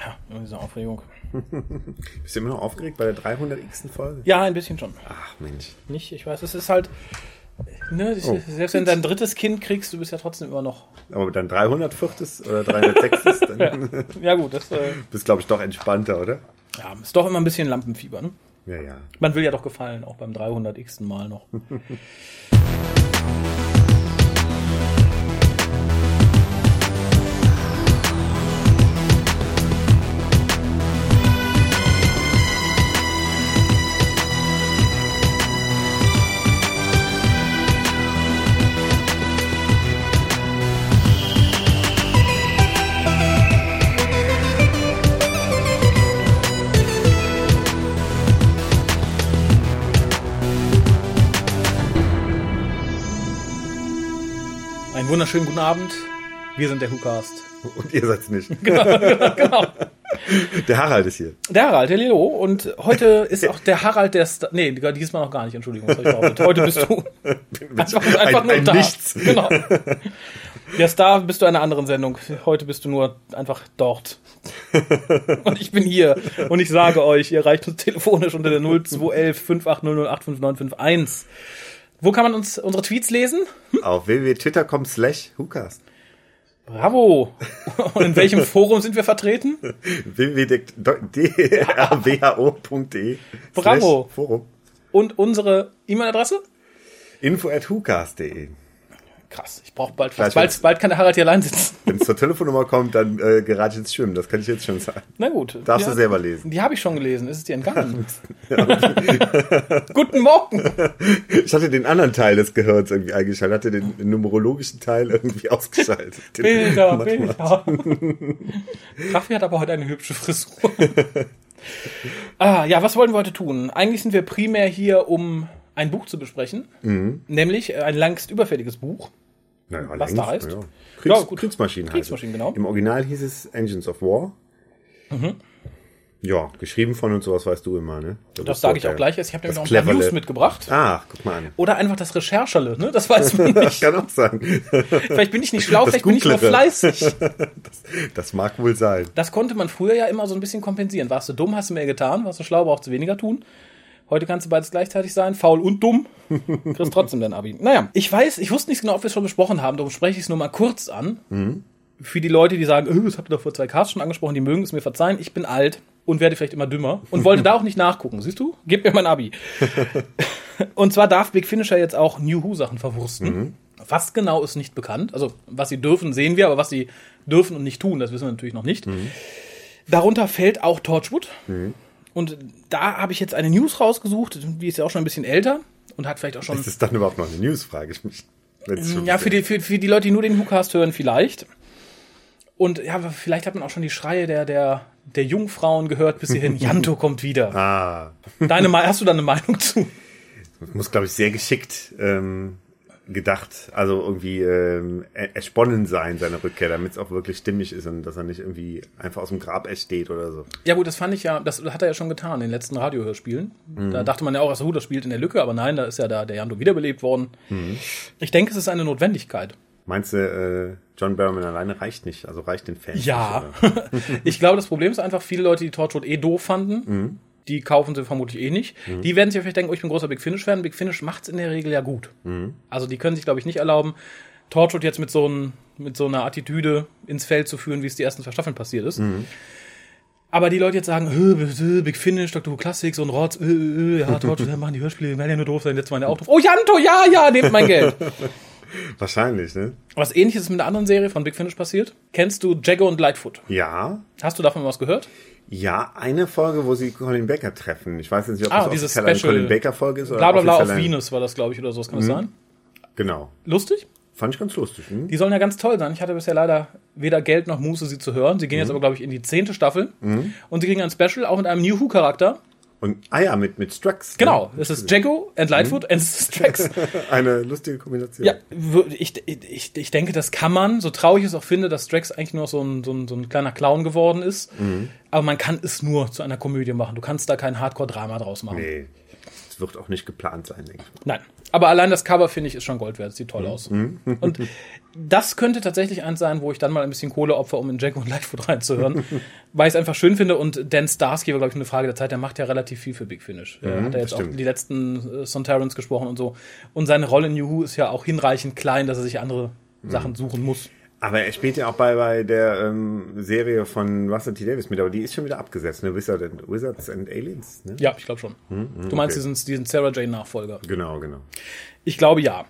Ja, diese Aufregung. Bist du immer noch aufgeregt bei der 300. Folge? Ja, ein bisschen schon. Ach Mensch. Nicht, ich weiß, es ist halt. Ne, Oh. Selbst wenn du dein drittes Kind kriegst, du bist ja trotzdem immer noch. Aber dann 304. oder 306. dann Ja, gut, das äh, bist glaube ich doch entspannter, oder? ja, ist doch immer ein bisschen Lampenfieber. Ne? Ja, ja. Man will ja doch gefallen, auch beim 300x. Mal noch. Einen wunderschönen guten Abend. Wir sind der WhoCast. Und ihr seid's nicht. Genau. Der Harald ist hier. Der Harald, der Leo. Und heute ist auch der Harald der Star. Nee, diesmal noch gar nicht, Entschuldigung. Heute bist du einfach, einfach ein, nur ein da. Nichts. Genau. Der Star bist du einer anderen Sendung. Heute bist du nur einfach dort. Und ich bin hier. Und ich sage euch, ihr erreicht uns telefonisch unter der 0211 58008591. Wo kann man uns unsere Tweets lesen? Auf www.twitter.com slash Hucast. Bravo. Und in welchem Forum sind wir vertreten? www.drwho.de Bravo. Forum. Und unsere E-Mail-Adresse? Info at. Krass, ich brauche bald was. Bald, bald kann der Harald hier allein sitzen. Wenn es zur Telefonnummer kommt, dann äh, gerate ich ins Schwimmen. Das kann ich jetzt schon sagen. Na gut. Darfst du selber lesen. Die habe ich schon gelesen. Ist es dir entgangen? Guten Morgen. Ich hatte den anderen Teil des Gehirns irgendwie eingeschaltet, hatte den numerologischen Teil irgendwie ausgeschaltet. Bilder, Bilder. Raffi hat aber heute eine hübsche Frisur. ah, ja, was wollen wir heute tun? Eigentlich sind wir primär hier, um ein Buch zu besprechen. Mhm. Nämlich äh, ein längst überfälliges Buch. Naja, Was da heißt? Ja. Kriegs, Ja, gut. Kriegsmaschinen, Kriegsmaschinen, genau. Im Original hieß es Engines of War. Ja, geschrieben von und sowas weißt du immer, ne? Du Das sage ich auch gleich. Ich habe nämlich das noch ein paar. News mitgebracht. Ach, guck mal an. Oder einfach das Rechercherle, ne? Das weiß man nicht. Kann auch sein. Vielleicht bin ich nicht schlau, Das vielleicht bin ich nur fleißig. Das mag wohl sein. Das konnte man früher ja immer so ein bisschen kompensieren. Warst du dumm, hast du mehr getan. Warst du schlau, brauchst du weniger tun. Heute kannst du beides gleichzeitig sein, faul und dumm. Kriegst trotzdem dein Abi. Naja, ich weiß, ich wusste nicht genau, ob wir es schon besprochen haben, darum spreche ich es nur mal kurz an. Für die Leute, die sagen, oh, das habt ihr doch vor zwei Casts schon angesprochen, die mögen es mir verzeihen. Ich bin alt und werde vielleicht immer dümmer und wollte da auch nicht nachgucken. Siehst du? Gib mir mein Abi. und zwar darf Big Finisher jetzt auch New Who Sachen verwursten. Was genau ist nicht bekannt. Also, was sie dürfen, sehen wir, aber was sie dürfen und nicht tun, das wissen wir natürlich noch nicht. Darunter fällt auch Torchwood. Und da habe ich jetzt eine News rausgesucht, die ist ja auch schon ein bisschen älter und hat vielleicht auch schon. Ist das dann überhaupt noch eine News, frage ich mich. Schon Ja, für die, für, für die Leute, die nur den WhoCast hören, vielleicht. Und ja, vielleicht hat man auch schon die Schreie der, der, der Jungfrauen gehört bis hierhin. Janto kommt wieder. Ah, Deine, hast du da eine Meinung zu? muss, glaube ich, sehr geschickt ähm, gedacht, also irgendwie ähm, er- ersponnen sein, seine Rückkehr, damit es auch wirklich stimmig ist und dass er nicht irgendwie einfach aus dem Grab ersteht oder so. Ja gut, das fand ich ja, das hat er ja schon getan in den letzten Radiohörspielen. Da dachte man ja auch, so, das spielt in der Lücke, aber nein, da ist ja da der Janto wiederbelebt worden. Ich denke, es ist eine Notwendigkeit. Meinst du, äh, John Barrowman alleine reicht nicht? Also reicht den Fans Ja. nicht? ich glaube, das Problem ist einfach, viele Leute, die Torchwood eh doof fanden, die kaufen sie vermutlich eh nicht. Die werden sich vielleicht denken, oh, ich bin großer Big Finish-Fan. Big Finish macht's in der Regel ja gut. Also die können sich, glaube ich, nicht erlauben, Torchwood jetzt mit so, ein, mit so einer Attitüde ins Feld zu führen, wie es die ersten zwei Staffeln passiert ist. Aber die Leute jetzt sagen, "Hö, Big Finish, Dr. Who Classic, so ein Rotz, äh, ja, Torchwood, machen die Hörspiele, werden ja nur doof sein, jetzt waren ja auch doof. Oh, Janto, ja, ja, nehmt mein Geld. Wahrscheinlich, ne? Was ähnliches ist mit einer anderen Serie von Big Finish passiert. Kennst du Jagger und Lightfoot? Ja. Hast du davon was gehört? Ja, eine Folge, wo sie Colin Baker treffen. Ich weiß jetzt nicht, ob Ah, das eine Special- Colin Baker Folge ist oder Bla bla bla auf Venus war das, glaube ich, oder so, kann das sein? Genau. Lustig? Fand ich ganz lustig. Hm? Die sollen ja ganz toll sein. Ich hatte bisher leider weder Geld noch Muße, sie zu hören. Sie gehen jetzt aber, glaube ich, in die zehnte Staffel. Und sie kriegen ein Special, auch mit einem New Who-Charakter. Und, ah ja, mit, mit Strax. ne? Genau, es ist Jacko and Lightfoot and Strax. Eine lustige Kombination. ja, ich, ich, ich denke, das kann man, so traurig ich es auch finde, dass Strax eigentlich nur so ein, so ein, so ein kleiner Clown geworden ist. Aber man kann es nur zu einer Komödie machen. Du kannst da kein Hardcore-Drama draus machen. Nee. Das wird auch nicht geplant sein, denke ich. Nein. Aber allein das Cover, finde ich, ist schon Gold wert. Sieht toll aus. Mhm. Und das könnte tatsächlich eins sein, wo ich dann mal ein bisschen Kohle opfer, um in Jack und Lightfoot reinzuhören. weil ich es einfach schön finde. Und Dan Starsky war, glaube ich, eine Frage der Zeit. Der macht ja relativ viel für Big Finish. Er hat ja jetzt auch die letzten äh, Sontarans gesprochen und so. Und seine Rolle in New Who ist ja auch hinreichend klein, dass er sich andere Sachen suchen muss. Aber er spielt ja auch bei, bei der ähm, Serie von Russell T. Davis mit, aber die ist schon wieder abgesetzt, ne? Wizard and, Wizards and Aliens, ne? Ja, ich glaube schon. du meinst okay. diesen, diesen Sarah Jane Nachfolger? Genau, genau. Ich glaube ja.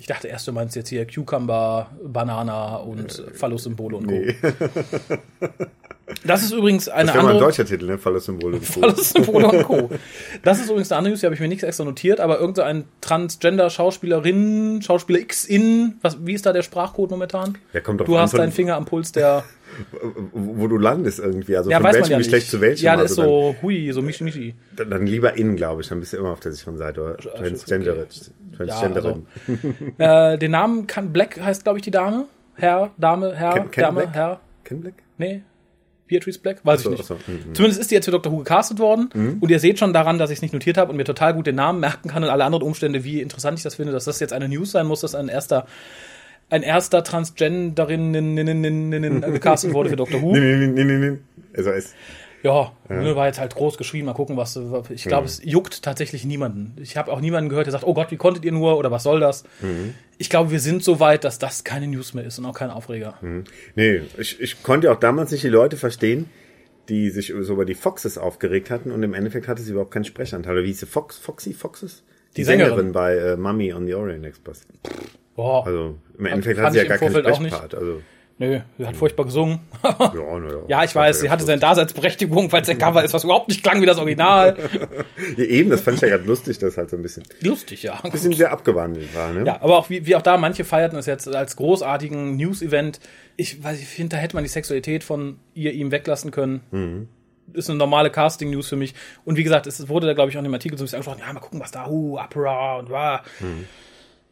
Ich dachte erst, du meinst jetzt hier Cucumber, Banana und äh, Phallus-Symbole und Co. Das ist übrigens eine Das wäre mal ein andere. deutscher Titel, ne? Phallus-Symbol und Co. Phallus-Symbole und Co. Das ist übrigens eine andere News, die habe ich mir nichts extra notiert, aber irgendein Transgender-Schauspielerin, Schauspieler X-In, was, wie ist da der Sprachcode momentan? Ja, kommt doch du hast deinen Finger am Puls der. wo du landest irgendwie, also Ja, von welchem ja Geschlecht zu welchem. ja, der also ist so, hui, so Michi Michi. dann, dann lieber innen, glaube ich, dann bist du immer auf der sicheren Seite. Oder Transgender, Transgenderin. Äh, den Namen kann Black heißt, glaube ich, die Dame. Herr, Dame, Herr, Ken- Ken Dame, Black? Herr. Ken Black? Nee. Beatrice Black? Weiß ich So, nicht. so, mhm. Zumindest ist die jetzt für Doctor Who gecastet worden. Und ihr seht schon daran, dass ich es nicht notiert habe und mir total gut den Namen merken kann und alle anderen Umstände, wie interessant ich das finde, dass das jetzt eine News sein muss, dass ein erster, ein erster Transgenderin gecastet wurde für Doctor Who. Also es, Ja, ne, war jetzt halt groß geschrieben. Mal gucken, was. Ich glaube, es juckt tatsächlich niemanden. Ich habe auch niemanden gehört, der sagt, oh Gott, wie konntet ihr nur oder was soll das? Ich glaube, wir sind so weit, dass das keine News mehr ist und auch kein Aufreger. nee, ich, ich konnte ja auch damals nicht die Leute verstehen, die sich so über die Foxes aufgeregt hatten und im Endeffekt hatte sie überhaupt keinen Sprechanteil. Oder wie hieß sie? Fox, Foxy Foxes? Die Sängerin. bei äh, Mummy on the Orient Express. Boah, Also im Endeffekt hat sie ja gar keinen. Sprechpart. Also, nö, sie hat furchtbar gesungen. ja, ja. ja, ich weiß, sie hatte seine Daseinsberechtigung, weil es ein Cover ist, was überhaupt nicht klang wie das Original. Ja, eben, das fand ich ja gerade lustig, dass halt so ein bisschen, Lustig, ja. bisschen sehr abgewandelt war. Ne? Ja, aber auch wie, wie auch da, manche feierten es jetzt als großartigen News-Event. Ich weiß, ich finde, da hätte man die Sexualität von ihr ihm weglassen können. Ist eine normale Casting-News für mich. Und wie gesagt, es wurde da, glaube ich, auch in dem Artikel so ein bisschen angesprochen, ja, mal gucken, was da, uh, Opera und wa.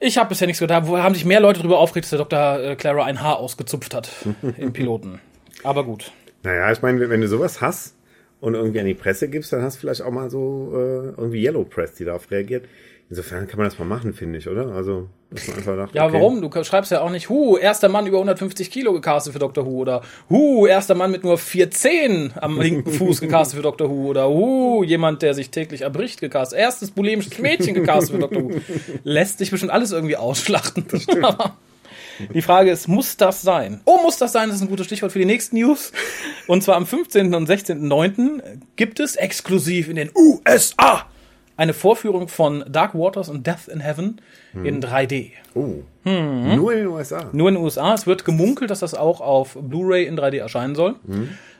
Ich habe bisher nichts gehört. Da haben sich mehr Leute darüber aufgeregt, dass der Dr. äh, Clara ein Haar ausgezupft hat im Piloten. Aber gut. Naja, ich meine, wenn du sowas hast und irgendwie an die Presse gibst, dann hast du vielleicht auch mal so äh, irgendwie Yellow Press, die darauf reagiert. Insofern kann man das mal machen, finde ich, oder? Also, dass man einfach dachte, Ja, okay, warum? Du schreibst ja auch nicht, hu, erster Mann über 150 Kilo gecastet für Dr. Who oder hu, erster Mann mit nur 410 am linken Fuß gecastet für Dr. Who oder hu, jemand, der sich täglich erbricht gecastet, erstes bulimisches Mädchen gecastet für Dr. Who. Lässt sich bestimmt alles irgendwie ausschlachten. Aber die Frage ist, muss das sein? Oh, muss das sein? Das ist ein gutes Stichwort für die nächsten News. Und zwar am 15. und 16.09. gibt es exklusiv in den USA eine Vorführung von Dark Waters und Death in Heaven in 3D. Oh, Mhm. nur in den USA. Nur in den USA. Es wird gemunkelt, dass das auch auf Blu-ray in 3D erscheinen soll.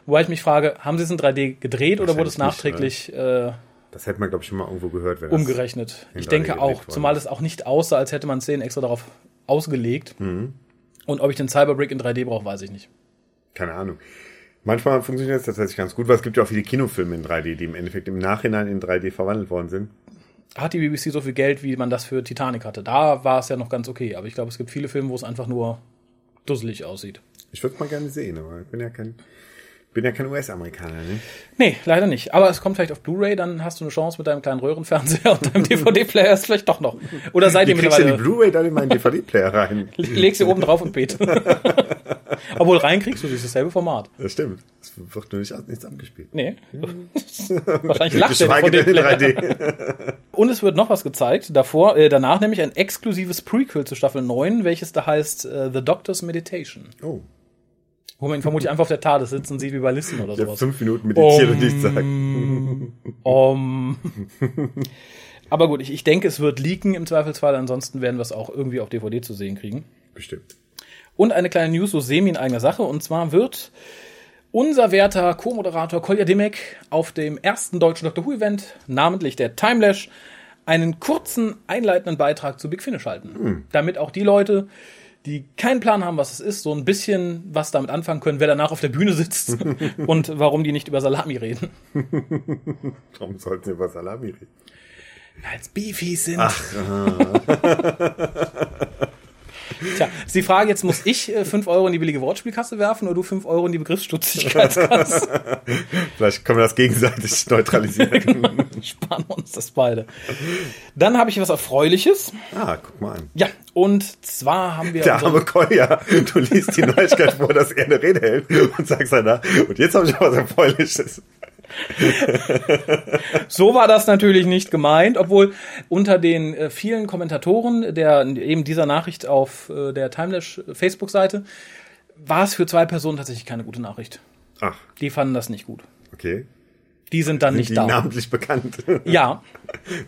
Wobei ich mich frage, haben sie es in 3D gedreht oder wurde es Mhm. Wahrscheinlich nachträglich äh, Das hätte man, glaube ich, schon mal irgendwo gehört. Wenn umgerechnet? Ich 3D denke auch, zumal es auch nicht aussah, als hätte man Szenen extra darauf ausgelegt. Mhm. Und ob ich den Cyberbrick in 3D brauche, weiß ich nicht. Keine Ahnung. Manchmal funktioniert das tatsächlich ganz gut, weil es gibt ja auch viele Kinofilme in 3D, die im Endeffekt im Nachhinein in 3D verwandelt worden sind. Hat die BBC so viel Geld, wie man das für Titanic hatte? Da war es ja noch ganz okay. Aber ich glaube, es gibt viele Filme, wo es einfach nur dusselig aussieht. Ich würde es mal gerne sehen, aber ich bin ja kein, bin ja kein US-Amerikaner, ne? Nee, leider nicht. Aber es kommt vielleicht auf Blu-ray, dann hast du eine Chance mit deinem kleinen Röhrenfernseher und deinem DVD-Player ist vielleicht doch noch. Oder seid ihr kriegst du die mittlerweile... Blu-ray dann in meinen DVD-Player rein? Leg sie oben drauf und bete. Obwohl rein kriegst du dieses dasselbe Format. Das stimmt. Es wird nur nicht, nichts abgespielt. Nee. Wahrscheinlich lacht Geschweige denn in DVD-Player. 3D. Und es wird noch was gezeigt. Davor, äh, danach nämlich ein exklusives Prequel zu Staffel 9, welches da heißt äh, The Doctor's Meditation. Oh, Wo man ihn vermutlich einfach auf der Tade sitzen sieht wie bei Listen oder ich sowas. fünf Minuten meditiert Um, und nichts sagen. Um, aber gut, ich, ich denke, es wird leaken im Zweifelsfall. Ansonsten werden wir es auch irgendwie auf DVD zu sehen kriegen. Bestimmt. Und eine kleine News, so semi in eigener Sache. Und zwar wird unser werter Co-Moderator Kolja Dimek auf dem ersten deutschen Doctor Who-Event, namentlich der Timelash, einen kurzen einleitenden Beitrag zu Big Finish halten. Damit auch die Leute, die keinen Plan haben, was es ist, so ein bisschen was damit anfangen können, wer danach auf der Bühne sitzt und warum die nicht über Salami reden. Warum sollten wir über Salami reden? Als Beefies sind. Tja, ist die Frage, jetzt muss ich äh, 5 Euro in die billige Wortspielkasse werfen oder du 5 Euro in die Begriffsstutzigkeitskasse? Vielleicht können wir das gegenseitig neutralisieren. Sparen wir uns das beide. Dann habe ich was Erfreuliches. ah, guck mal an. Ja, und zwar haben wir... Der arme Kolja, du liest die Neuigkeit vor, dass er eine Rede hält und sagst dann, und jetzt habe ich was Erfreuliches. So war das natürlich nicht gemeint, obwohl unter den äh, vielen Kommentatoren der eben dieser Nachricht auf äh, der Timelash Facebook-Seite war es für zwei Personen tatsächlich keine gute Nachricht. Ach, Die fanden das nicht gut. okay. Die sind dann Sind nicht die da. namentlich bekannt? Ja,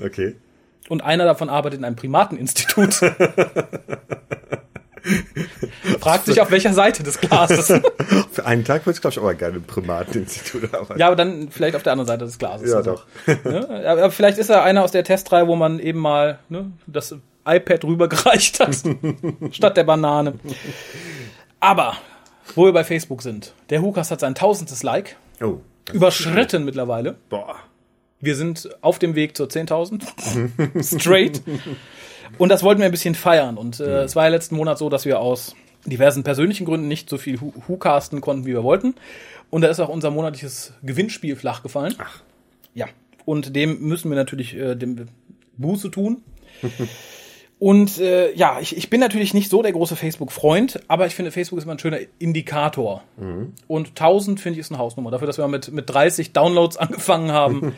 Okay. und einer davon arbeitet in einem Primateninstitut. Fragt sich, auf welcher Seite des Glases. Für einen Tag würde ich, glaube ich, aber gerne im Primateninstitut arbeiten. Ja, aber dann vielleicht auf der anderen Seite des Glases. Ja, Also, doch. Ne? Aber vielleicht ist er einer aus der Testreihe, wo man eben mal ne, das iPad rübergereicht hat, statt der Banane. Aber, wo wir bei Facebook sind, der Hukas hat sein tausendstes Like, Oh. überschritten mittlerweile. Boah. Wir sind auf dem Weg zur 10.000. Straight. Und das wollten wir ein bisschen feiern. Und äh, es war ja letzten Monat so, dass wir aus diversen persönlichen Gründen nicht so viel Hu- Hu-casten konnten, wie wir wollten. Und da ist auch unser monatliches Gewinnspiel flach gefallen. Ach. Ja. Und dem müssen wir natürlich äh, dem Buße tun. Und äh, ja, ich, ich bin natürlich nicht so der große Facebook-Freund, aber ich finde, Facebook ist immer ein schöner Indikator. Und 1000 finde ich ist eine Hausnummer. Dafür, dass wir mit, mit 30 Downloads angefangen haben,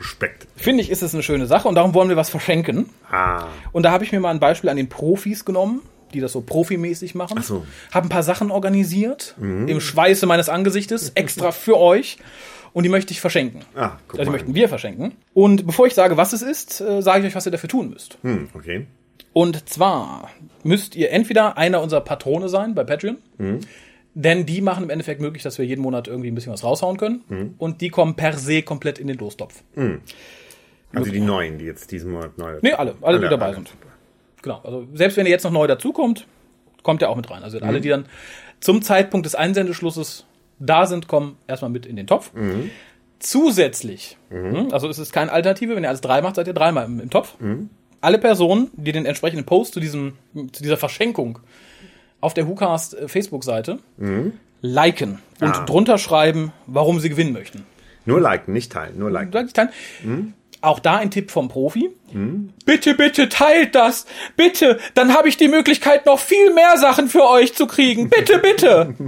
Respekt. finde ich, ist es eine schöne Sache. Und darum wollen wir was verschenken. Ah. Und da habe ich mir mal ein Beispiel an den Profis genommen, die das so profimäßig machen. Ach so. Habe ein paar Sachen organisiert, im Schweiße meines Angesichtes, extra für euch. Und die möchte ich verschenken. Ah, guck also die mal. möchten wir verschenken. Und bevor ich sage, was es ist, äh, sage ich euch, was ihr dafür tun müsst. Hm, okay. Und zwar müsst ihr entweder einer unserer Patrone sein bei Patreon, denn die machen im Endeffekt möglich, dass wir jeden Monat irgendwie ein bisschen was raushauen können. Und die kommen per se komplett in den Lostopf. Also die neuen, die jetzt diesen Monat neu. Nee, alle, alle, die dabei alle. sind. Genau. Also selbst wenn ihr jetzt noch neu dazukommt, kommt ihr auch mit rein. Also alle, die dann zum Zeitpunkt des Einsendeschlusses da sind, kommen erstmal mit in den Topf. Zusätzlich, hm, also es ist keine Alternative, wenn ihr alles drei macht, seid ihr dreimal im, im Topf. Alle Personen, die den entsprechenden Post zu, diesem, zu dieser Verschenkung auf der WhoCast äh, Facebook-Seite liken und Ah. drunter schreiben, warum sie gewinnen möchten. Nur liken, nicht teilen, nur liken. Sag ich dann. Auch da ein Tipp vom Profi. Bitte, bitte teilt das. Bitte. Dann habe ich die Möglichkeit, noch viel mehr Sachen für euch zu kriegen. Bitte, bitte.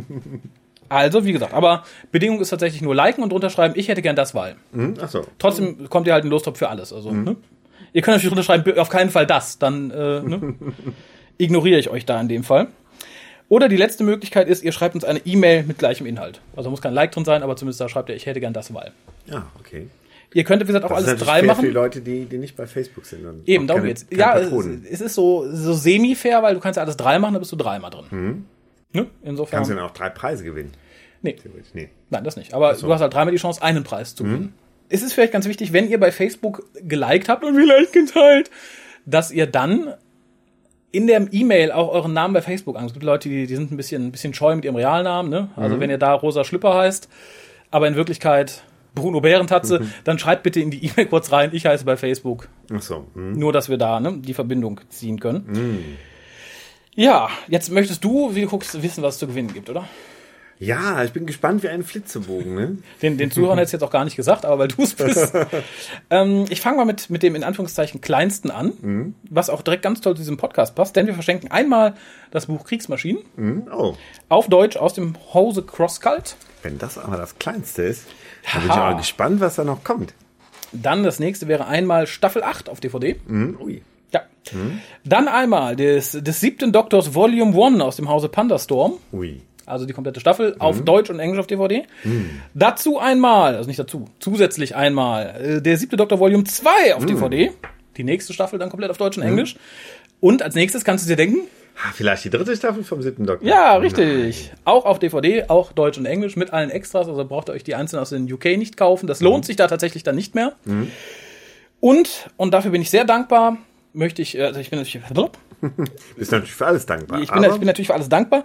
Also, wie gesagt, aber Bedingung ist tatsächlich nur liken und drunter schreiben, ich hätte gern das Wahl. Hm? Ach so. Trotzdem kommt ihr halt ein Lostop für alles. Also, ne? Ihr könnt natürlich drunter schreiben, auf keinen Fall das. Dann äh, ne? ignoriere ich euch da in dem Fall. Oder die letzte Möglichkeit ist, ihr schreibt uns eine E-Mail mit gleichem Inhalt. Also muss kein Like drin sein, aber zumindest da schreibt ihr, ich hätte gern das Wahl. Ja, okay. Ihr könnt, wie gesagt, auch Das ist alles natürlich drei fair machen. für die Leute, die, die nicht bei Facebook sind. und Eben, darum keine- geht's. Ja, es, Patronen. es ist so, so semi-fair, weil du kannst ja alles drei machen, da bist du dreimal drin. Ne? Insofern. Kannst du dann auch drei Preise gewinnen? nee. Nee. nein, das nicht. Aber du hast halt dreimal die Chance, einen Preis zu gewinnen. Es ist vielleicht ganz wichtig, wenn ihr bei Facebook geliked habt und vielleicht geteilt, dass ihr dann in der E-Mail auch euren Namen bei Facebook an. Es gibt Leute, die, die sind ein bisschen, ein bisschen scheu mit ihrem Realnamen. Ne? Also wenn ihr da Rosa Schlüpper heißt, aber in Wirklichkeit Bruno Bärentatze, dann schreibt bitte in die E-Mail kurz rein, ich heiße bei Facebook. Ach so. Hm. Nur, dass wir da ne, die Verbindung ziehen können. Ja, jetzt möchtest du, wie du guckst, wissen, was es zu gewinnen gibt, oder? Ja, ich bin gespannt wie ein Flitzebogen. Ne? Den, den Zuhörern hätte ich jetzt auch gar nicht gesagt, aber weil du es bist. ähm, ich fange mal mit, mit dem in Anführungszeichen kleinsten an, was auch direkt ganz toll zu diesem Podcast passt, denn wir verschenken einmal das Buch Kriegsmaschinen Hm? Oh, auf Deutsch aus dem Hause Crosscult. wenn das aber das Kleinste ist, dann bin ich aber gespannt, was da noch kommt. Dann das nächste wäre einmal Staffel 8 auf DVD. Hm? Ui. Ja. Dann einmal des, des siebten Doktors Volume 1 aus dem Hause Pandastorm. Ui. Also die komplette Staffel auf Deutsch und Englisch auf DVD. Dazu einmal, also nicht dazu, zusätzlich einmal äh, der siebte Doktor Volume 2 auf DVD. Die nächste Staffel dann komplett auf Deutsch und Englisch. Und als nächstes kannst du dir denken, vielleicht die dritte Staffel vom siebten Doktor. ja, richtig. Auch auf DVD, auch Deutsch und Englisch mit allen Extras. Also braucht ihr euch die einzelnen aus den UK nicht kaufen. Das lohnt sich da tatsächlich dann nicht mehr. Und, und dafür bin ich sehr dankbar, möchte ich, äh, also ich bin natürlich, Ist natürlich für alles dankbar. Ich bin, ich bin natürlich für alles dankbar.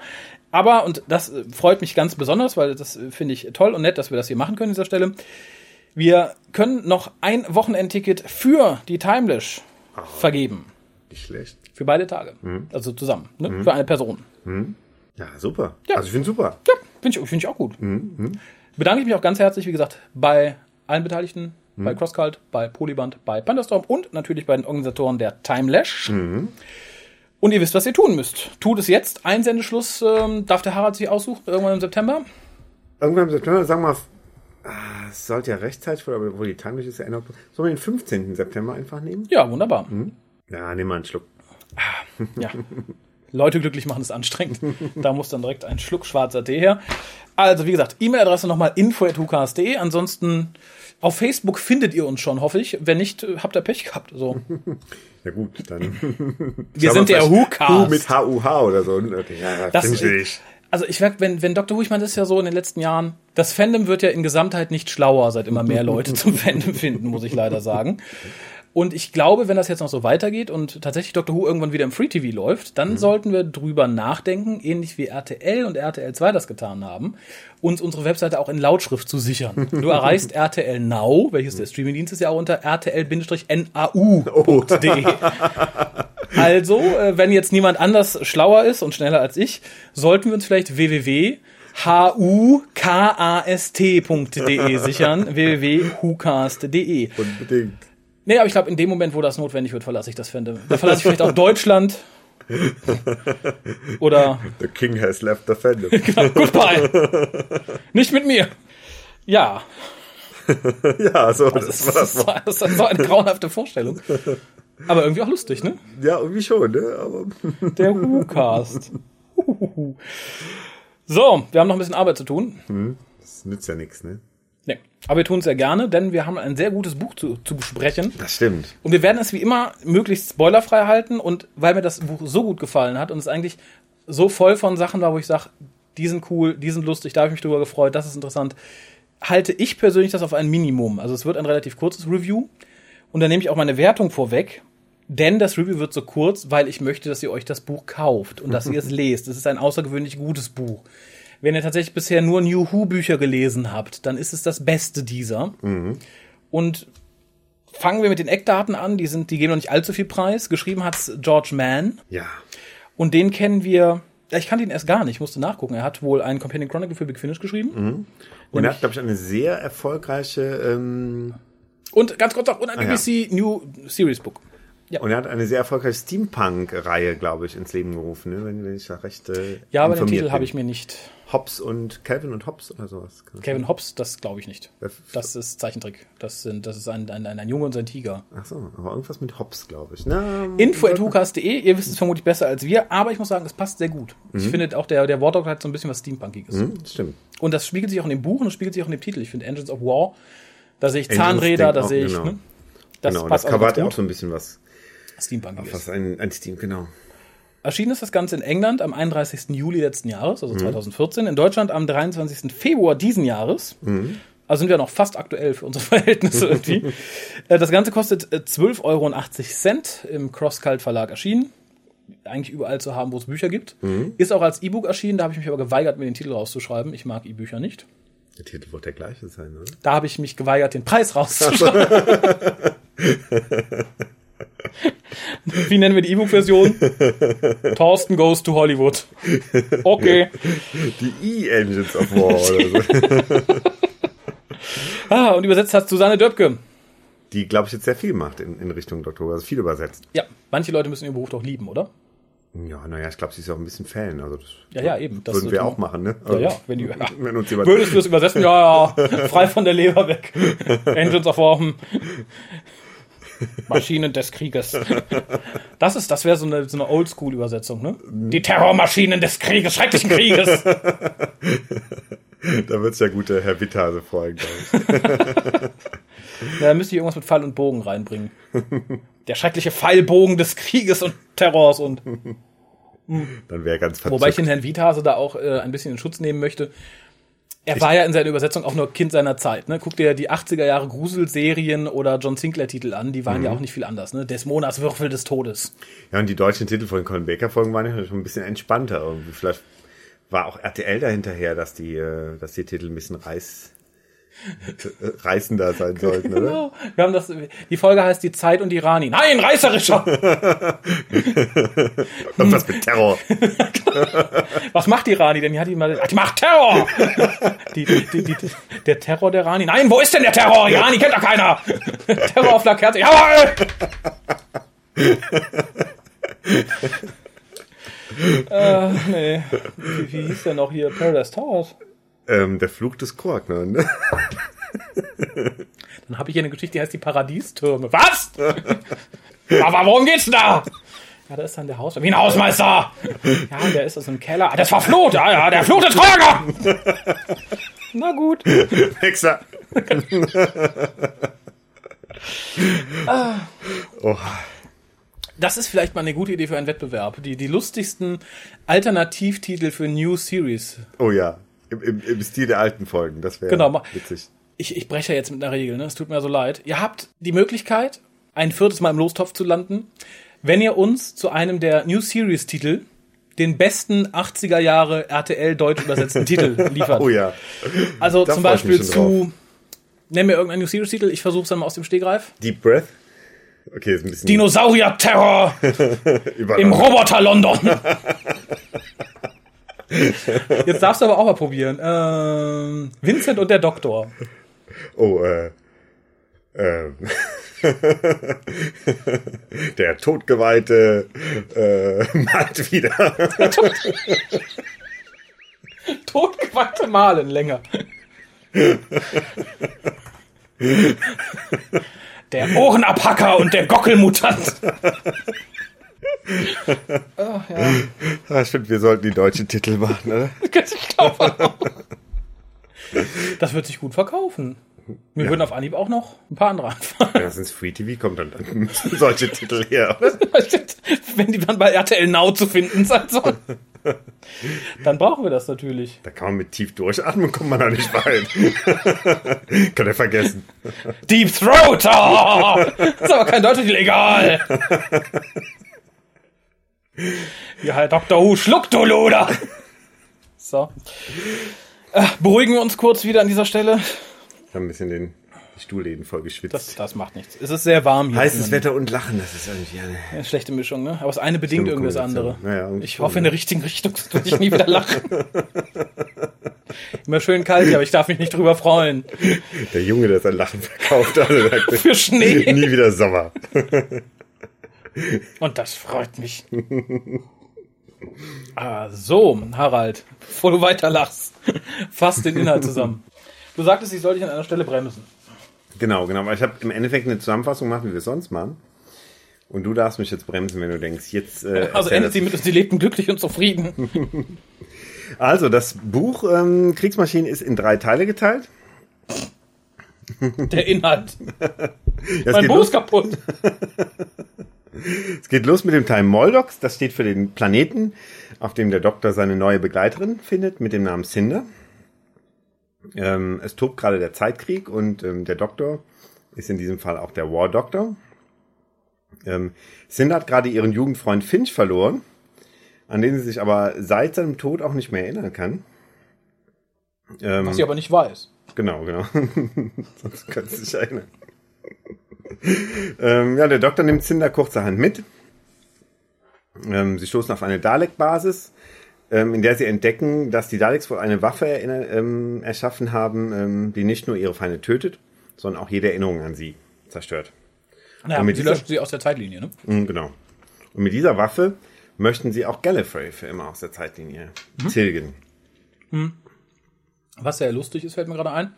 Aber, und das äh, freut mich ganz besonders, weil das äh, finde ich toll und nett, dass wir das hier machen können an dieser Stelle. Wir können noch ein Wochenendticket für die Timelash vergeben. nicht schlecht. Für beide Tage. Also zusammen, ne? Für eine Person. Ja, super. Ja. Also ich finde super. Ja, finde ich, find ich auch gut. Bedanke ich mich auch ganz herzlich, wie gesagt, bei allen Beteiligten, bei CrossCult, bei Polyband, bei Pandastorm und natürlich bei den Organisatoren der Timelash. Und ihr wisst, was ihr tun müsst. Tut es jetzt. Einsendeschluss ähm, darf der Harald sich aussuchen, irgendwann im September. Irgendwann im September, sagen wir mal, ah, es sollte ja rechtzeitig, aber wo die Timeless ist ja Ende. Sollen wir den 15. September einfach nehmen? Ja, wunderbar. Ja, nehmen wir einen Schluck. Ja. Leute glücklich machen ist anstrengend. Da muss dann direkt ein Schluck schwarzer Tee her. Also, wie gesagt, E-Mail-Adresse nochmal info.hukas.de. Ansonsten auf Facebook findet ihr uns schon, hoffe ich. Wenn nicht, habt ihr Pech gehabt. So. Ja gut, dann. Wir sind der Hu Who-Cast. mit H-U-H oder so. Ja, Das finde ich. Also ich merke, wenn, wenn Dr. Who, ich meine, das ist ja so in den letzten Jahren, das Fandom wird ja in Gesamtheit nicht schlauer, seit immer mehr Leute zum Fandom finden, muss ich leider sagen. Und ich glaube, wenn das jetzt noch so weitergeht und tatsächlich Dr. Who irgendwann wieder im Free TV läuft, dann sollten wir drüber nachdenken, ähnlich wie RTL und RTL 2 das getan haben, uns unsere Webseite auch in Lautschrift zu sichern. Du erreichst RTL Now, welches der Streamingdienst ist ja auch unter rtl-nau.de. Also, äh, wenn jetzt niemand anders schlauer ist und schneller als ich, sollten wir uns vielleicht www.hukast.de sichern. www.hukast.de. Unbedingt. Nee, aber ich glaube, in dem Moment, wo das notwendig wird, verlasse ich das Fandom. Da verlasse ich vielleicht auch Deutschland. Oder The King has left the fandom. genau, goodbye. Nicht mit mir. Ja, ja, so, das, das, ist, war das. das ist so eine grauenhafte Vorstellung. Aber irgendwie auch lustig, ne? Ja, irgendwie schon, ne? Aber Der Who-Cast. So, wir haben noch ein bisschen Arbeit zu tun. das nützt ja nichts, ne? Nee. Aber wir tun es sehr gerne, denn wir haben ein sehr gutes Buch zu, zu besprechen. Das stimmt. Und wir werden es wie immer möglichst spoilerfrei halten. Und weil mir das Buch so gut gefallen hat und es eigentlich so voll von Sachen war, wo ich sage, die sind cool, die sind lustig, da habe ich mich drüber gefreut, das ist interessant, halte ich persönlich das auf ein Minimum. Also es wird ein relativ kurzes Review. Und dann nehme ich auch meine Wertung vorweg. Denn das Review wird so kurz, weil ich möchte, dass ihr euch das Buch kauft und dass ihr es lest. Es ist ein außergewöhnlich gutes Buch. Wenn ihr tatsächlich bisher nur New Who Bücher gelesen habt, dann ist es das Beste dieser. Und fangen wir mit den Eckdaten an. Die sind, die geben noch nicht allzu viel Preis. Geschrieben hat's George Mann. Ja. Und den kennen wir. Ja, ich kannte ihn erst gar nicht, musste nachgucken. Er hat wohl einen Companion Chronicle für Big Finish geschrieben. Und er hat, glaube ich, eine sehr erfolgreiche, ähm, Und ganz kurz auch, und ein Ah, ja. BBC New Series Book. Und er hat eine sehr erfolgreiche Steampunk-Reihe, glaube ich, ins Leben gerufen, ne? wenn, wenn ich da recht äh, Ja, aber den Titel habe ich mir nicht. Hobbs und Calvin und Hobbs oder sowas. Das Kevin Hobbs, das glaube ich nicht. Das- Das ist Zeichentrick. Das sind, das ist ein, ein, ein, Junge und sein Tiger. Ach so, aber irgendwas mit Hobbs, glaube ich. Na, Info.hukas.de, ihr wisst es vermutlich besser als wir, aber ich muss sagen, es passt sehr gut. Mhm. Ich finde auch, der, der Wortlaut hat so ein bisschen was Steampunkiges. Hm, stimmt. Und das spiegelt sich auch in dem Buch und das spiegelt sich auch in dem Titel. Ich finde Engines of War, da sehe ich Zahnräder, da auch, sehe ich, genau. ne? Das genau, das passt Cover auch hat ja auch so ein bisschen was, Steampunkiges. was ein, ein Steam, genau. Erschienen ist das Ganze in England am 31. Juli letzten Jahres, Mhm. also 2014. In Deutschland am 23. Februar diesen Jahres. Mhm. Also sind wir noch fast aktuell für unsere Verhältnisse irgendwie. Äh, das Ganze kostet äh, 12,80 Euro im Crosscult Verlag erschienen. Eigentlich überall zu haben, wo es Bücher gibt. Mhm. Ist auch als E-Book erschienen, da habe ich mich aber geweigert, mir den Titel rauszuschreiben. Ich mag E-Bücher nicht. Der Titel wird der gleiche sein, oder? Da habe ich mich geweigert, den Preis rauszuschreiben. Wie nennen wir die E-Book-Version? Thorsten goes to Hollywood. Okay. Die E-Engines of War oder so. Ah, und übersetzt hat Susanne Döpke. Die, glaube ich, jetzt sehr viel macht in, in Richtung Doktor, also viel übersetzt. Ja, manche Leute müssen ihr Beruf doch lieben, oder? Ja, naja, ich glaube, sie ist auch ein bisschen Fan. Also das Ja, ja, eben. Das würden wir auch machen, ne? Ja, ja, wenn, die, ja. Wenn uns jemand Würdest du es übersetzen? Ja, ja, frei von der Leber weg. Engines of War. Hm. Maschinen des Krieges. Das ist, das wäre so eine, so eine Oldschool-Übersetzung, ne? Die Terrormaschinen des Krieges, schrecklichen Krieges. Da wird es ja gut der Herr Witthase freuen, glaube ich. Da müsste ich irgendwas mit Pfeil und Bogen reinbringen. Der schreckliche Pfeilbogen des Krieges und Terrors und Dann wäre ganz verzückt. Wobei ich den Herrn Vithase da auch äh, ein bisschen in Schutz nehmen möchte. Er war ja in seiner Übersetzung auch nur Kind seiner Zeit. Ne? Guck dir die 80er Jahre Gruselserien oder John Sinclair-Titel an, die waren ja auch nicht viel anders. Ne? Des Monats Würfel des Todes. Ja, und die deutschen Titel von Colin Baker Folgen waren ja schon ein bisschen entspannter irgendwie. Vielleicht war auch RTL dahinterher, dass die, äh, dass die Titel ein bisschen reiß, reißender sein sollten, oder? Genau. Wir haben das, die Folge heißt Die Zeit und die Rani. Nein, reißerischer! Irgendwas mit Terror. Was macht die Rani denn? Die hat die mal, die macht Terror! Die, die, der Terror der Rani. Nein, wo ist denn der Terror? Die Rani kennt doch keiner! Terror auf La Kerze. Jawohl! äh, nee. Wie, wie hieß der noch hier? Paradise Towers. Ähm, der Fluch des Kork, ne? Dann habe ich hier eine Geschichte, die heißt die Paradiestürme. Was? Aber worum geht's denn da? Ja, da ist dann der Hausmeister. Wie ein Hausmeister! Ja, der ist aus dem Keller. Ah, das war Flut! Ja, ja, der Flut ist Trager! Na gut. Hexer. oh. Das ist vielleicht mal eine gute Idee für einen Wettbewerb. Die, die lustigsten Alternativtitel für New Series. oh ja. Im, im, Im Stil der alten Folgen. Das wäre Genau, witzig. Ich, ich breche jetzt mit einer Regel, ne? Es tut mir so leid. Ihr habt die Möglichkeit, ein viertes Mal im Lostopf zu landen, wenn ihr uns zu einem der New Series Titel den besten 80er Jahre RTL deutsch übersetzten Titel liefert. Oh ja. Also Da zum Beispiel zu, nenn mir irgendeinen New Series Titel, ich versuche es dann mal aus dem Stegreif. Deep Breath. Okay, ist ein bisschen Dinosaurier-Terror im Roboter London. Jetzt darfst du aber auch mal probieren. Ähm, Vincent und der Doktor. Oh, äh. äh der Todgeweihte äh, malt wieder. Totgeweihte Malen länger. Der Ohrenabhacker und der Gockelmutant. oh, ja. Ah, finde, wir sollten die deutschen Titel machen, oder? Das wird sich gut verkaufen. Mir würden auf Anhieb auch noch ein paar andere anfallen. Wenn das ins Free TV kommt, dann, dann solche Titel her. Wenn die dann bei RTL Now zu finden sein sollen. Dann brauchen wir das natürlich. Da kann man mit tief durchatmen, kommt man da nicht weit. kann er vergessen. Deep Throat! Oh, ist aber kein deutscher Titel, egal. Ja, Herr Dr. Who, schluck du Luder! So. Äh, beruhigen wir uns kurz wieder an dieser Stelle. Ich habe ein bisschen den die Stuhlläden voll geschwitzt. Das, das macht nichts. Es ist sehr warm hier. Heißes Wetter und Lachen, das ist irgendwie eine. Eine schlechte Mischung, ne? Aber das eine bedingt Stimmt, irgendwie das andere. Kombination. Ja, ja, irgendwie ich hoffe in der richtigen Richtung, würde ich nie wieder lachen. Immer schön kalt aber ich darf mich nicht drüber freuen. Der Junge, der sein Lachen verkauft, sagte, Für Schnee. nie wieder Sommer. Und das freut mich. Ah, so, Harald, bevor du weiter lachst, fass den Inhalt zusammen. Du sagtest, ich soll dich an einer Stelle bremsen. Genau, genau. Aber ich habe im Endeffekt eine Zusammenfassung gemacht, wie wir es sonst machen. Und du darfst mich jetzt bremsen, wenn du denkst, jetzt. Äh, Also endet sie mit uns, sie lebten glücklich und zufrieden. also, das Buch ähm, Kriegsmaschinen ist in drei Teile geteilt. Der Inhalt. Mein Buch ist kaputt. es geht los mit dem Teil Moldox. Das steht für den Planeten, auf dem der Doktor seine neue Begleiterin findet, mit dem Namen Cinder. Ähm, es tobt gerade der Zeitkrieg und ähm, der Doktor ist in diesem Fall auch der War Doctor. Ähm, Cinder hat gerade ihren Jugendfreund Finch verloren, an den sie sich aber seit seinem Tod auch nicht mehr erinnern kann. Ähm, Was sie aber nicht weiß. Genau, genau. Sonst kannst du dich erinnern. Ähm, ja, der Doktor nimmt Cinder kurzerhand mit. Ähm, sie stoßen auf eine Dalek-Basis, ähm, in der sie entdecken, dass die Daleks wohl eine Waffe ähm, erschaffen haben, ähm, die nicht nur ihre Feinde tötet, sondern auch jede Erinnerung an sie zerstört. Naja, Und mit sie dieser- löscht sie aus der Zeitlinie, ne? Mhm, genau. Und mit dieser Waffe möchten sie auch Gallifrey für immer aus der Zeitlinie tilgen. Was sehr lustig ist, fällt mir gerade ein.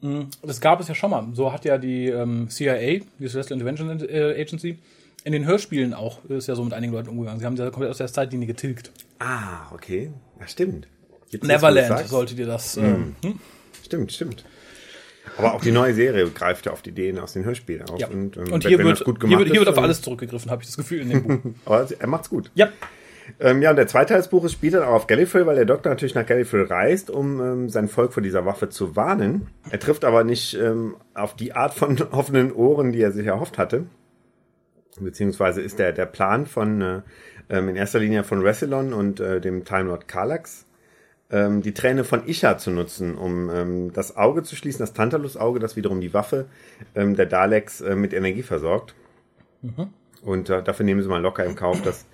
Mm, Das gab es ja schon mal. So hat ja die ähm, CIA, die Special Intervention äh, Agency, in den Hörspielen auch, ist ja so mit einigen Leuten umgegangen. Sie haben sie ja komplett aus der Zeitlinie getilgt. Ah, okay. Ja, stimmt. Du Neverland sagst. solltet ihr das. Ähm, hm? Stimmt, stimmt. Aber auch die neue Serie greift ja auf die Ideen aus den Hörspielen auf. Ja. Und, ähm, Und hier wird, gut hier gemacht wird, hier wird auf alles zurückgegriffen, habe ich das Gefühl in dem Buch. Aber er macht's gut. ja. Ähm, ja, und der zweite Teil des Buches spielt dann auch auf Gallifrey, weil der Doktor natürlich nach Gallifrey reist, um ähm, sein Volk vor dieser Waffe zu warnen. Er trifft aber nicht ähm, auf die Art von offenen Ohren, die er sich erhofft hatte. Beziehungsweise ist der, der Plan von äh, ähm, in erster Linie von Rassilon und äh, dem Time Lord Karlax ähm, die Träne von Isha zu nutzen, um ähm, das Auge zu schließen, das Tantalus-Auge, das wiederum die Waffe der Daleks äh, mit Energie versorgt. Mhm. Und äh, dafür nehmen sie mal locker im Kauf, dass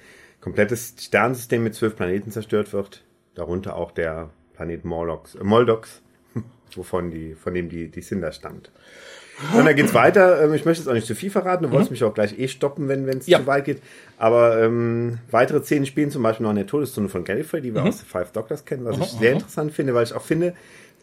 komplettes Sternensystem mit zwölf Planeten zerstört wird, darunter auch der Planet Morlocks, äh, Moldox, wovon die, von dem die, die Cinder stammt. Und dann geht's weiter. Ähm, ich möchte jetzt auch nicht zu viel verraten. Du wolltest mhm. mich auch gleich eh stoppen, wenn es ja. zu weit geht. Aber ähm, weitere Szenen spielen zum Beispiel noch in der Todeszone von Gallifrey, die wir mhm. aus The Five Doctors kennen, was mhm. ich sehr interessant finde, weil ich auch finde,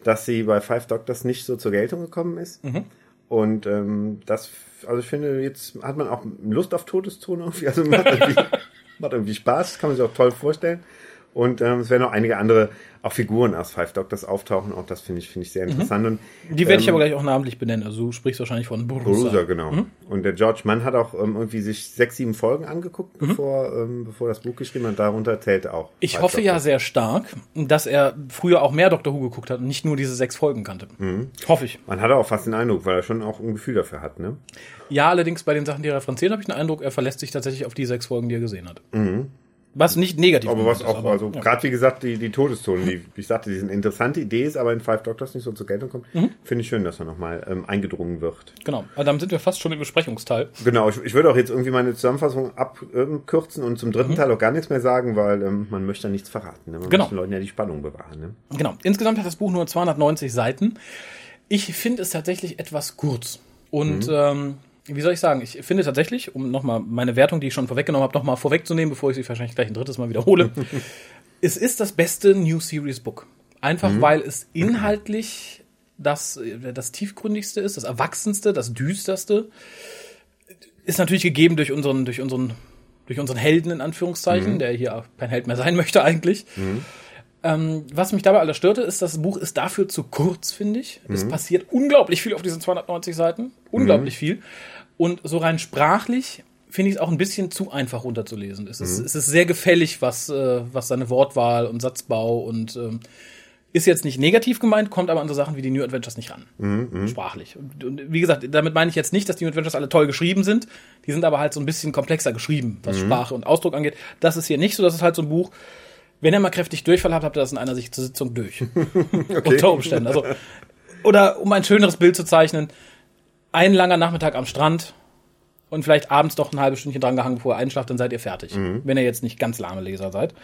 dass sie bei Five Doctors nicht so zur Geltung gekommen ist. Mhm. Und ähm, das, also ich finde, jetzt hat man auch Lust auf Todeszone. Also macht irgendwie, macht irgendwie Spaß, kann man sich auch toll vorstellen. Und ähm, es werden noch einige andere auch Figuren aus Five Doctors auftauchen. Auch das finde ich, finde ich sehr interessant. Mhm. Und, die werde ähm, ich aber gleich auch namentlich benennen. Also du sprichst wahrscheinlich von Borusa. Borusa, genau. Mhm. Und der George Mann hat auch ähm, irgendwie sich sechs, sieben Folgen angeguckt, mhm. bevor, ähm, bevor das Buch geschrieben hat. Darunter zählt auch. Ich Five hoffe Doctors. ja sehr stark, dass er früher auch mehr Doctor Who geguckt hat und nicht nur diese sechs Folgen kannte. Mhm. Hoffe ich. Man hat auch fast den Eindruck, weil er schon auch ein Gefühl dafür hat, ne? Ja, allerdings bei den Sachen, die er referenziert, habe ich den Eindruck, er verlässt sich tatsächlich auf die sechs Folgen, die er gesehen hat. Mhm. Was nicht negativ aber was ist. auch, also ja. gerade wie gesagt, die, die Todeszonen, die, wie ich sagte, die sind interessante Idee ist, aber in Five Doctors nicht so zur Geltung kommt, mhm. finde ich schön, dass er nochmal ähm, eingedrungen wird. Genau, aber damit sind wir fast schon im Besprechungsteil. Genau, ich, ich würde auch jetzt irgendwie meine Zusammenfassung abkürzen und zum dritten mhm. Teil auch gar nichts mehr sagen, weil ähm, man möchte da nichts verraten. Ne? Man genau. möchte den Leuten ja die Spannung bewahren. Ne? Genau, insgesamt hat das Buch nur 290 Seiten. Ich finde es tatsächlich etwas kurz. Und mhm. ähm, wie soll ich sagen, ich finde tatsächlich, um nochmal meine Wertung, die ich schon vorweggenommen habe, nochmal vorwegzunehmen, bevor ich sie wahrscheinlich gleich ein drittes Mal wiederhole, es ist das beste New Series Book. Einfach mhm. weil es inhaltlich das, das tiefgründigste ist, das erwachsenste, das düsterste. Ist natürlich gegeben durch unseren, durch unseren, durch unseren Helden in Anführungszeichen, mhm. der hier kein Held mehr sein möchte eigentlich. Mhm. Ähm, was mich dabei alles störte, ist, das Buch ist dafür zu kurz, finde ich. Mhm. Es passiert unglaublich viel auf diesen 290 Seiten. Unglaublich mhm. viel. Und so rein sprachlich finde ich es auch ein bisschen zu einfach runterzulesen. Es ist, mhm. es ist sehr gefällig, was, äh, was seine Wortwahl und Satzbau und ähm, ist jetzt nicht negativ gemeint, kommt aber an so Sachen wie die New Adventures nicht ran. Mhm, mhm. sprachlich. Und, und, wie gesagt, damit meine ich jetzt nicht, dass die New Adventures alle toll geschrieben sind. Die sind aber halt so ein bisschen komplexer geschrieben, was mhm. Sprache und Ausdruck angeht. Das ist hier nicht so. Das ist halt so ein Buch. Wenn ihr mal kräftig Durchfall habt, habt ihr das in einer Sicht zur Sitzung durch. okay. Unter Umständen. Also, oder um ein schöneres Bild zu zeichnen, ein langer Nachmittag am Strand und vielleicht abends doch ein halbes Stündchen dran gehangen, bevor ihr einschlaft, dann seid ihr fertig. Mhm. Wenn ihr jetzt nicht ganz lahme Leser seid.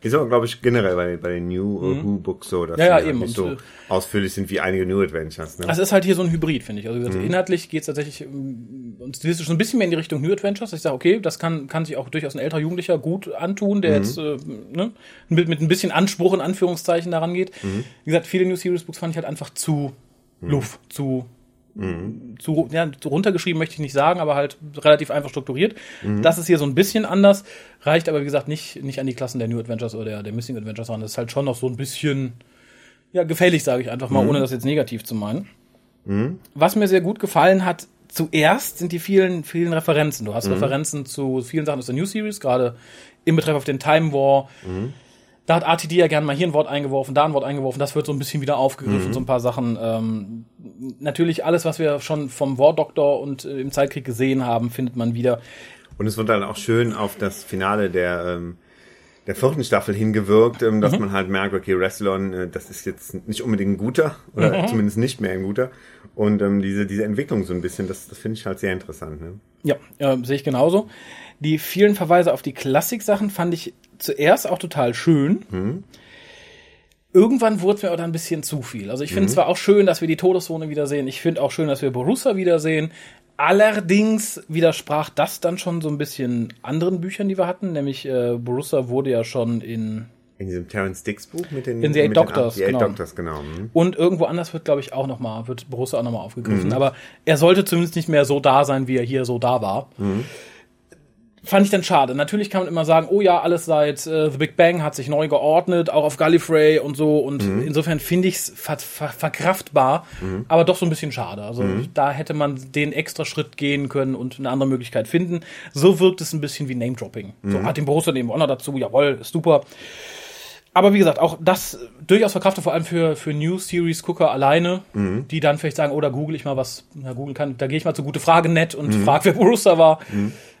Ist aber, glaube ich, generell bei, bei den New mhm. Who Books so, dass ja, ja, die eben. nicht so ausführlich sind wie einige New Adventures. Ne? Das ist halt hier so ein Hybrid, finde ich. Also mhm. inhaltlich geht es tatsächlich ähm, und stilistisch so ein bisschen mehr in die Richtung New Adventures. Ich sage, okay, das kann, kann sich auch durchaus ein älterer Jugendlicher gut antun, der mhm. jetzt äh, ne, mit, mit ein bisschen Anspruch in Anführungszeichen daran geht. Mhm. Wie gesagt, viele New Series Books fand ich halt einfach zu mhm. Luft, zu Mhm. Zu, ja, zu runtergeschrieben möchte ich nicht sagen, aber halt relativ einfach strukturiert. Mhm. Das ist hier so ein bisschen anders, reicht aber wie gesagt nicht, nicht an die Klassen der New Adventures oder der, der Missing Adventures ran. Das ist halt schon noch so ein bisschen ja, gefällig, sage ich einfach mal, mhm. ohne das jetzt negativ zu meinen. Mhm. Was mir sehr gut gefallen hat, zuerst sind die vielen, vielen Referenzen. Du hast mhm. Referenzen zu vielen Sachen aus der New Series, gerade im Betreff auf den Time War. Da hat RTD ja gerne mal hier ein Wort eingeworfen, da ein Wort eingeworfen, das wird so ein bisschen wieder aufgegriffen, mhm. so ein paar Sachen. Ähm, natürlich alles, was wir schon vom War Doctor und äh, im Zeitkrieg gesehen haben, findet man wieder. Und es wird dann auch schön auf das Finale der ähm, der vierten Staffel hingewirkt, ähm, dass mhm. man halt merkt, okay, Wrestlon, äh, das ist jetzt nicht unbedingt ein guter oder mhm. zumindest nicht mehr ein guter. Und ähm, diese diese Entwicklung so ein bisschen, das, das finde ich halt sehr interessant. Ne? Ja, äh, sehe ich genauso. Die vielen Verweise auf die Klassik-Sachen fand ich zuerst auch total schön. Mhm. Irgendwann wurde es mir aber dann ein bisschen zu viel. Also ich finde mhm. zwar auch schön, dass wir die Todeszone wiedersehen. Ich finde auch schön, dass wir Borussia wiedersehen. Allerdings widersprach das dann schon so ein bisschen anderen Büchern, die wir hatten. Nämlich äh, Borussia wurde ja schon in in diesem Terence Dix Buch mit den in The Eight Doctors, den, genau. Doctors, genau. Mhm. Und irgendwo anders wird, glaube ich, auch noch mal wird Borussia auch noch mal aufgegriffen. Mhm. Aber er sollte zumindest nicht mehr so da sein, wie er hier so da war. Mhm fand ich dann schade. Natürlich kann man immer sagen, oh ja, alles seit äh, The Big Bang hat sich neu geordnet, auch auf Gallifrey und so. Und mhm. insofern finde ich es ver ver verkraftbar, mhm. aber doch so ein bisschen schade. Also mhm. da hätte man den extra Schritt gehen können und eine andere Möglichkeit finden. So wirkt es ein bisschen wie Name-Dropping. So, mhm. hat den Borussia nehmen wir auch noch dazu, jawohl, ist super. aber wie gesagt, auch das durchaus verkraftet, vor allem für, für New Series Gucker alleine, Mhm. die dann vielleicht sagen, oh, da google ich mal was, na, googeln kann, da gehe ich mal zu gute Frage net und Mhm. frag, wer Borussia war.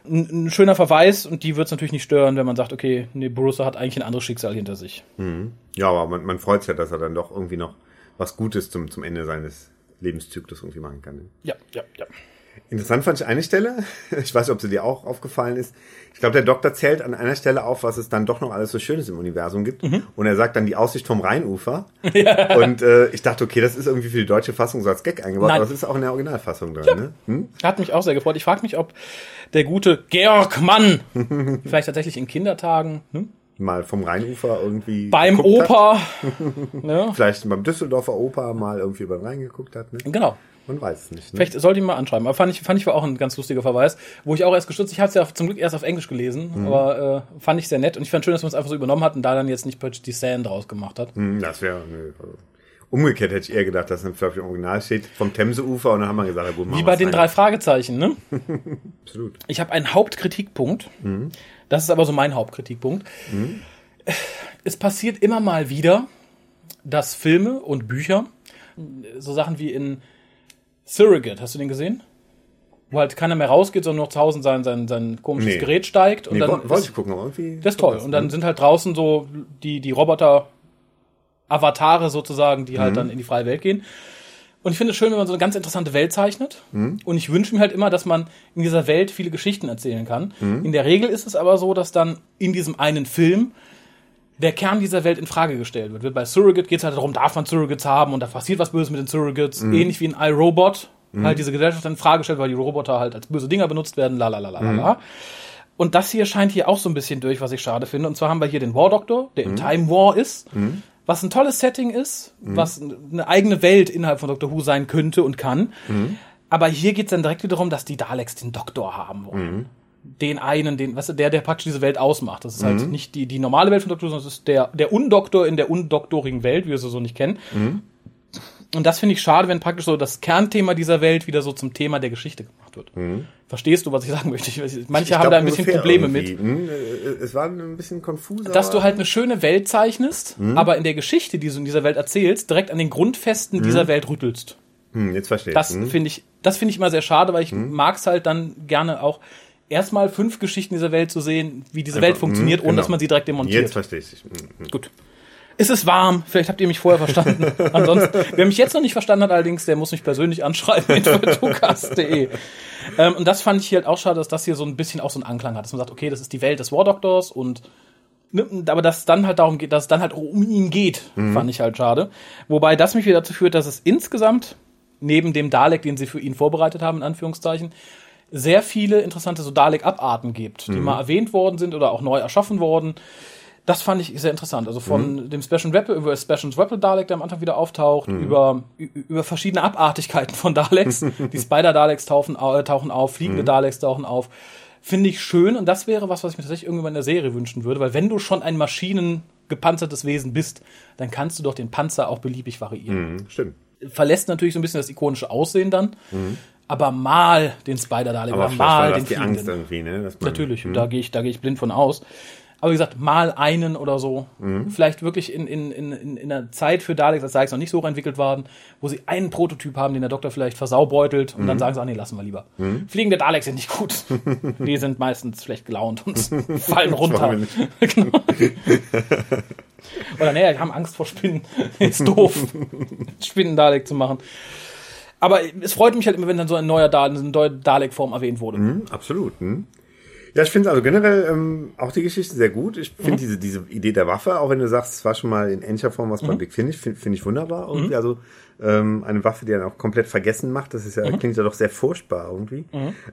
Ein, ein schöner Verweis und die wird es natürlich nicht stören, wenn man sagt, okay, nee, Borussia hat eigentlich ein anderes Schicksal hinter sich. Ja, aber man, man freut sich ja, dass er dann doch irgendwie noch was Gutes zum, zum Ende seines Lebenszyklus irgendwie machen kann. ne? Ja, ja, ja. Interessant fand ich eine Stelle, ich weiß nicht, ob sie dir auch aufgefallen ist. Ich glaube, der Doktor zählt an einer Stelle auf, was es dann doch noch alles so Schönes im Universum gibt. Und er sagt dann die Aussicht vom Rheinufer. Und äh, ich dachte, okay, das ist irgendwie für die deutsche Fassung so als Gag eingebaut, Nein. aber das ist auch in der Originalfassung drin. Ne? Hm? Hat mich auch sehr gefreut. Ich frage mich, ob der gute Georg Mann vielleicht tatsächlich in Kindertagen ne, Mal vom Rheinufer irgendwie. beim. Opa. ne, Vielleicht beim Düsseldorfer Oper mal irgendwie über den Rhein geguckt hat. Ne? genau. Man weiß es nicht. Ne? Vielleicht sollte ich mal anschreiben. Aber fand ich, fand ich war auch ein ganz lustiger Verweis, wo ich auch erst gestützt, ich habe es ja zum Glück erst auf Englisch gelesen, Mhm. aber äh, fand ich sehr nett und ich fand schön, dass man es einfach so übernommen hat und da dann jetzt nicht die Sand draus gemacht hat. Hm, Das wäre. Ne, also. Umgekehrt hätte ich eher gedacht, dass es im Original steht, vom Themseufer und dann haben wir gesagt, ja, gut, Wie bei den rein. drei Fragezeichen, ne? Absolut. Ich habe einen Hauptkritikpunkt. Das ist aber so mein Hauptkritikpunkt. Es passiert immer mal wieder, dass Filme und Bücher, so Sachen wie in Surrogate, hast du den gesehen? Wo halt keiner mehr rausgeht, sondern nur zu Hause in sein, sein, sein komisches Nee. Gerät steigt. Und Nee, dann woll- wollte ich gucken, aber irgendwie. das ist toll. Und dann sind halt draußen so die, die Roboter Avatare sozusagen, die halt dann in die freie Welt gehen. Und ich finde es schön, wenn man so eine ganz interessante Welt zeichnet. Und ich wünsche mir halt immer, dass man in dieser Welt viele Geschichten erzählen kann. In der Regel ist es aber so, dass dann in diesem einen Film der Kern dieser Welt in Frage gestellt wird. Bei Surrogate geht es halt darum, darf man Surrogates haben und da passiert was Böses mit den Surrogates. Ähnlich wie in iRobot, halt diese Gesellschaft in Frage stellt, weil die Roboter halt als böse Dinger benutzt werden, la la la la la la. Und das hier scheint hier auch so ein bisschen durch, was ich schade finde. Und zwar haben wir hier den War Doctor, der im Time War ist, was ein tolles Setting ist, was eine eigene Welt innerhalb von Doctor Who sein könnte und kann. Aber hier geht es dann direkt wieder darum, dass die Daleks den Doktor haben wollen. Den einen, den, weißt du, der, der praktisch diese Welt ausmacht. Das ist halt nicht die, die normale Welt von Doctor Who, sondern es ist der, der Undoktor in der undoktorigen Welt, wie wir sie so nicht kennen. Und das finde ich schade, wenn praktisch so das Kernthema dieser Welt wieder so zum Thema der Geschichte gemacht wird. Verstehst du, was ich sagen möchte? Manche Ich haben glaub, da ein bisschen Probleme mit. irgendwie. Hm, äh, Es war ein bisschen konfuser. Dass du halt eine schöne Welt zeichnest, aber in der Geschichte, die du in dieser Welt erzählst, direkt an den Grundfesten dieser Welt rüttelst. Hm, jetzt verstehe ich. Das Hm. finde ich, das finde ich immer sehr schade, weil ich mag's halt dann gerne auch erstmal fünf Geschichten dieser Welt zu sehen, wie diese Welt Einfach, funktioniert, hm, ohne genau. dass man sie direkt demontiert. Jetzt verstehe ich. Gut. Es ist warm, vielleicht habt ihr mich vorher verstanden. Ansonsten, wer mich jetzt noch nicht verstanden hat, allerdings, der muss mich persönlich anschreiben, info.tukas.de. ähm, und das fand ich halt auch schade, dass das hier so ein bisschen auch so einen Anklang hat, dass man sagt, okay, das ist die Welt des War Doctors und ne, aber dass es dann halt darum geht, dass es dann halt um ihn geht, fand ich halt schade. Wobei das mich wieder dazu führt, dass es insgesamt neben dem Dalek, den sie für ihn vorbereitet haben, in Anführungszeichen, sehr viele interessante so Dalek-Abarten gibt, die mal erwähnt worden sind oder auch neu erschaffen worden. Das fand ich sehr interessant. Also von dem Special Weapon über Special Weapon Dalek, der am Anfang wieder auftaucht, über, ü- über verschiedene Abartigkeiten von Daleks. Die Spider-Daleks tauchen, au- tauchen auf, fliegende Daleks tauchen auf. Finde ich schön und das wäre was, was ich mir tatsächlich irgendwann in der Serie wünschen würde, weil wenn du schon ein maschinengepanzertes Wesen bist, dann kannst du doch den Panzer auch beliebig variieren Hm, Stimmt. verlässt natürlich so ein bisschen das ikonische Aussehen dann, aber mal den Spider-Dalek mal den die Fliegenden. Angst irgendwie, ne? Man, Natürlich, da gehe ich, da gehe ich blind von aus. Aber wie gesagt, mal einen oder so. Vielleicht wirklich in, in, in, in in einer Zeit für Daleks, als Daleks noch nicht so entwickelt waren, wo sie einen Prototyp haben, den der Doktor vielleicht versaubeutelt und dann sagen sie, ah nee, lassen wir lieber. Fliegende Daleks sind nicht gut. Die sind meistens schlecht gelaunt und fallen runter. Genau. Oder nee, die haben Angst vor Spinnen. Ist doof, Spinnen-Dalek zu machen. Aber es freut mich halt immer, wenn dann so ein neuer Dalek, eine neue Dalek-Form erwähnt wurde. Hm, absolut. Hm. Ja, ich finde also generell ähm, auch die Geschichte sehr gut. Ich finde diese, diese Idee der Waffe, auch wenn du sagst, es war schon mal in ähnlicher Form was bei Big Finish, finde find ich wunderbar irgendwie. Also ähm, eine Waffe, die dann auch komplett vergessen macht, das ist ja, klingt ja doch sehr furchtbar irgendwie.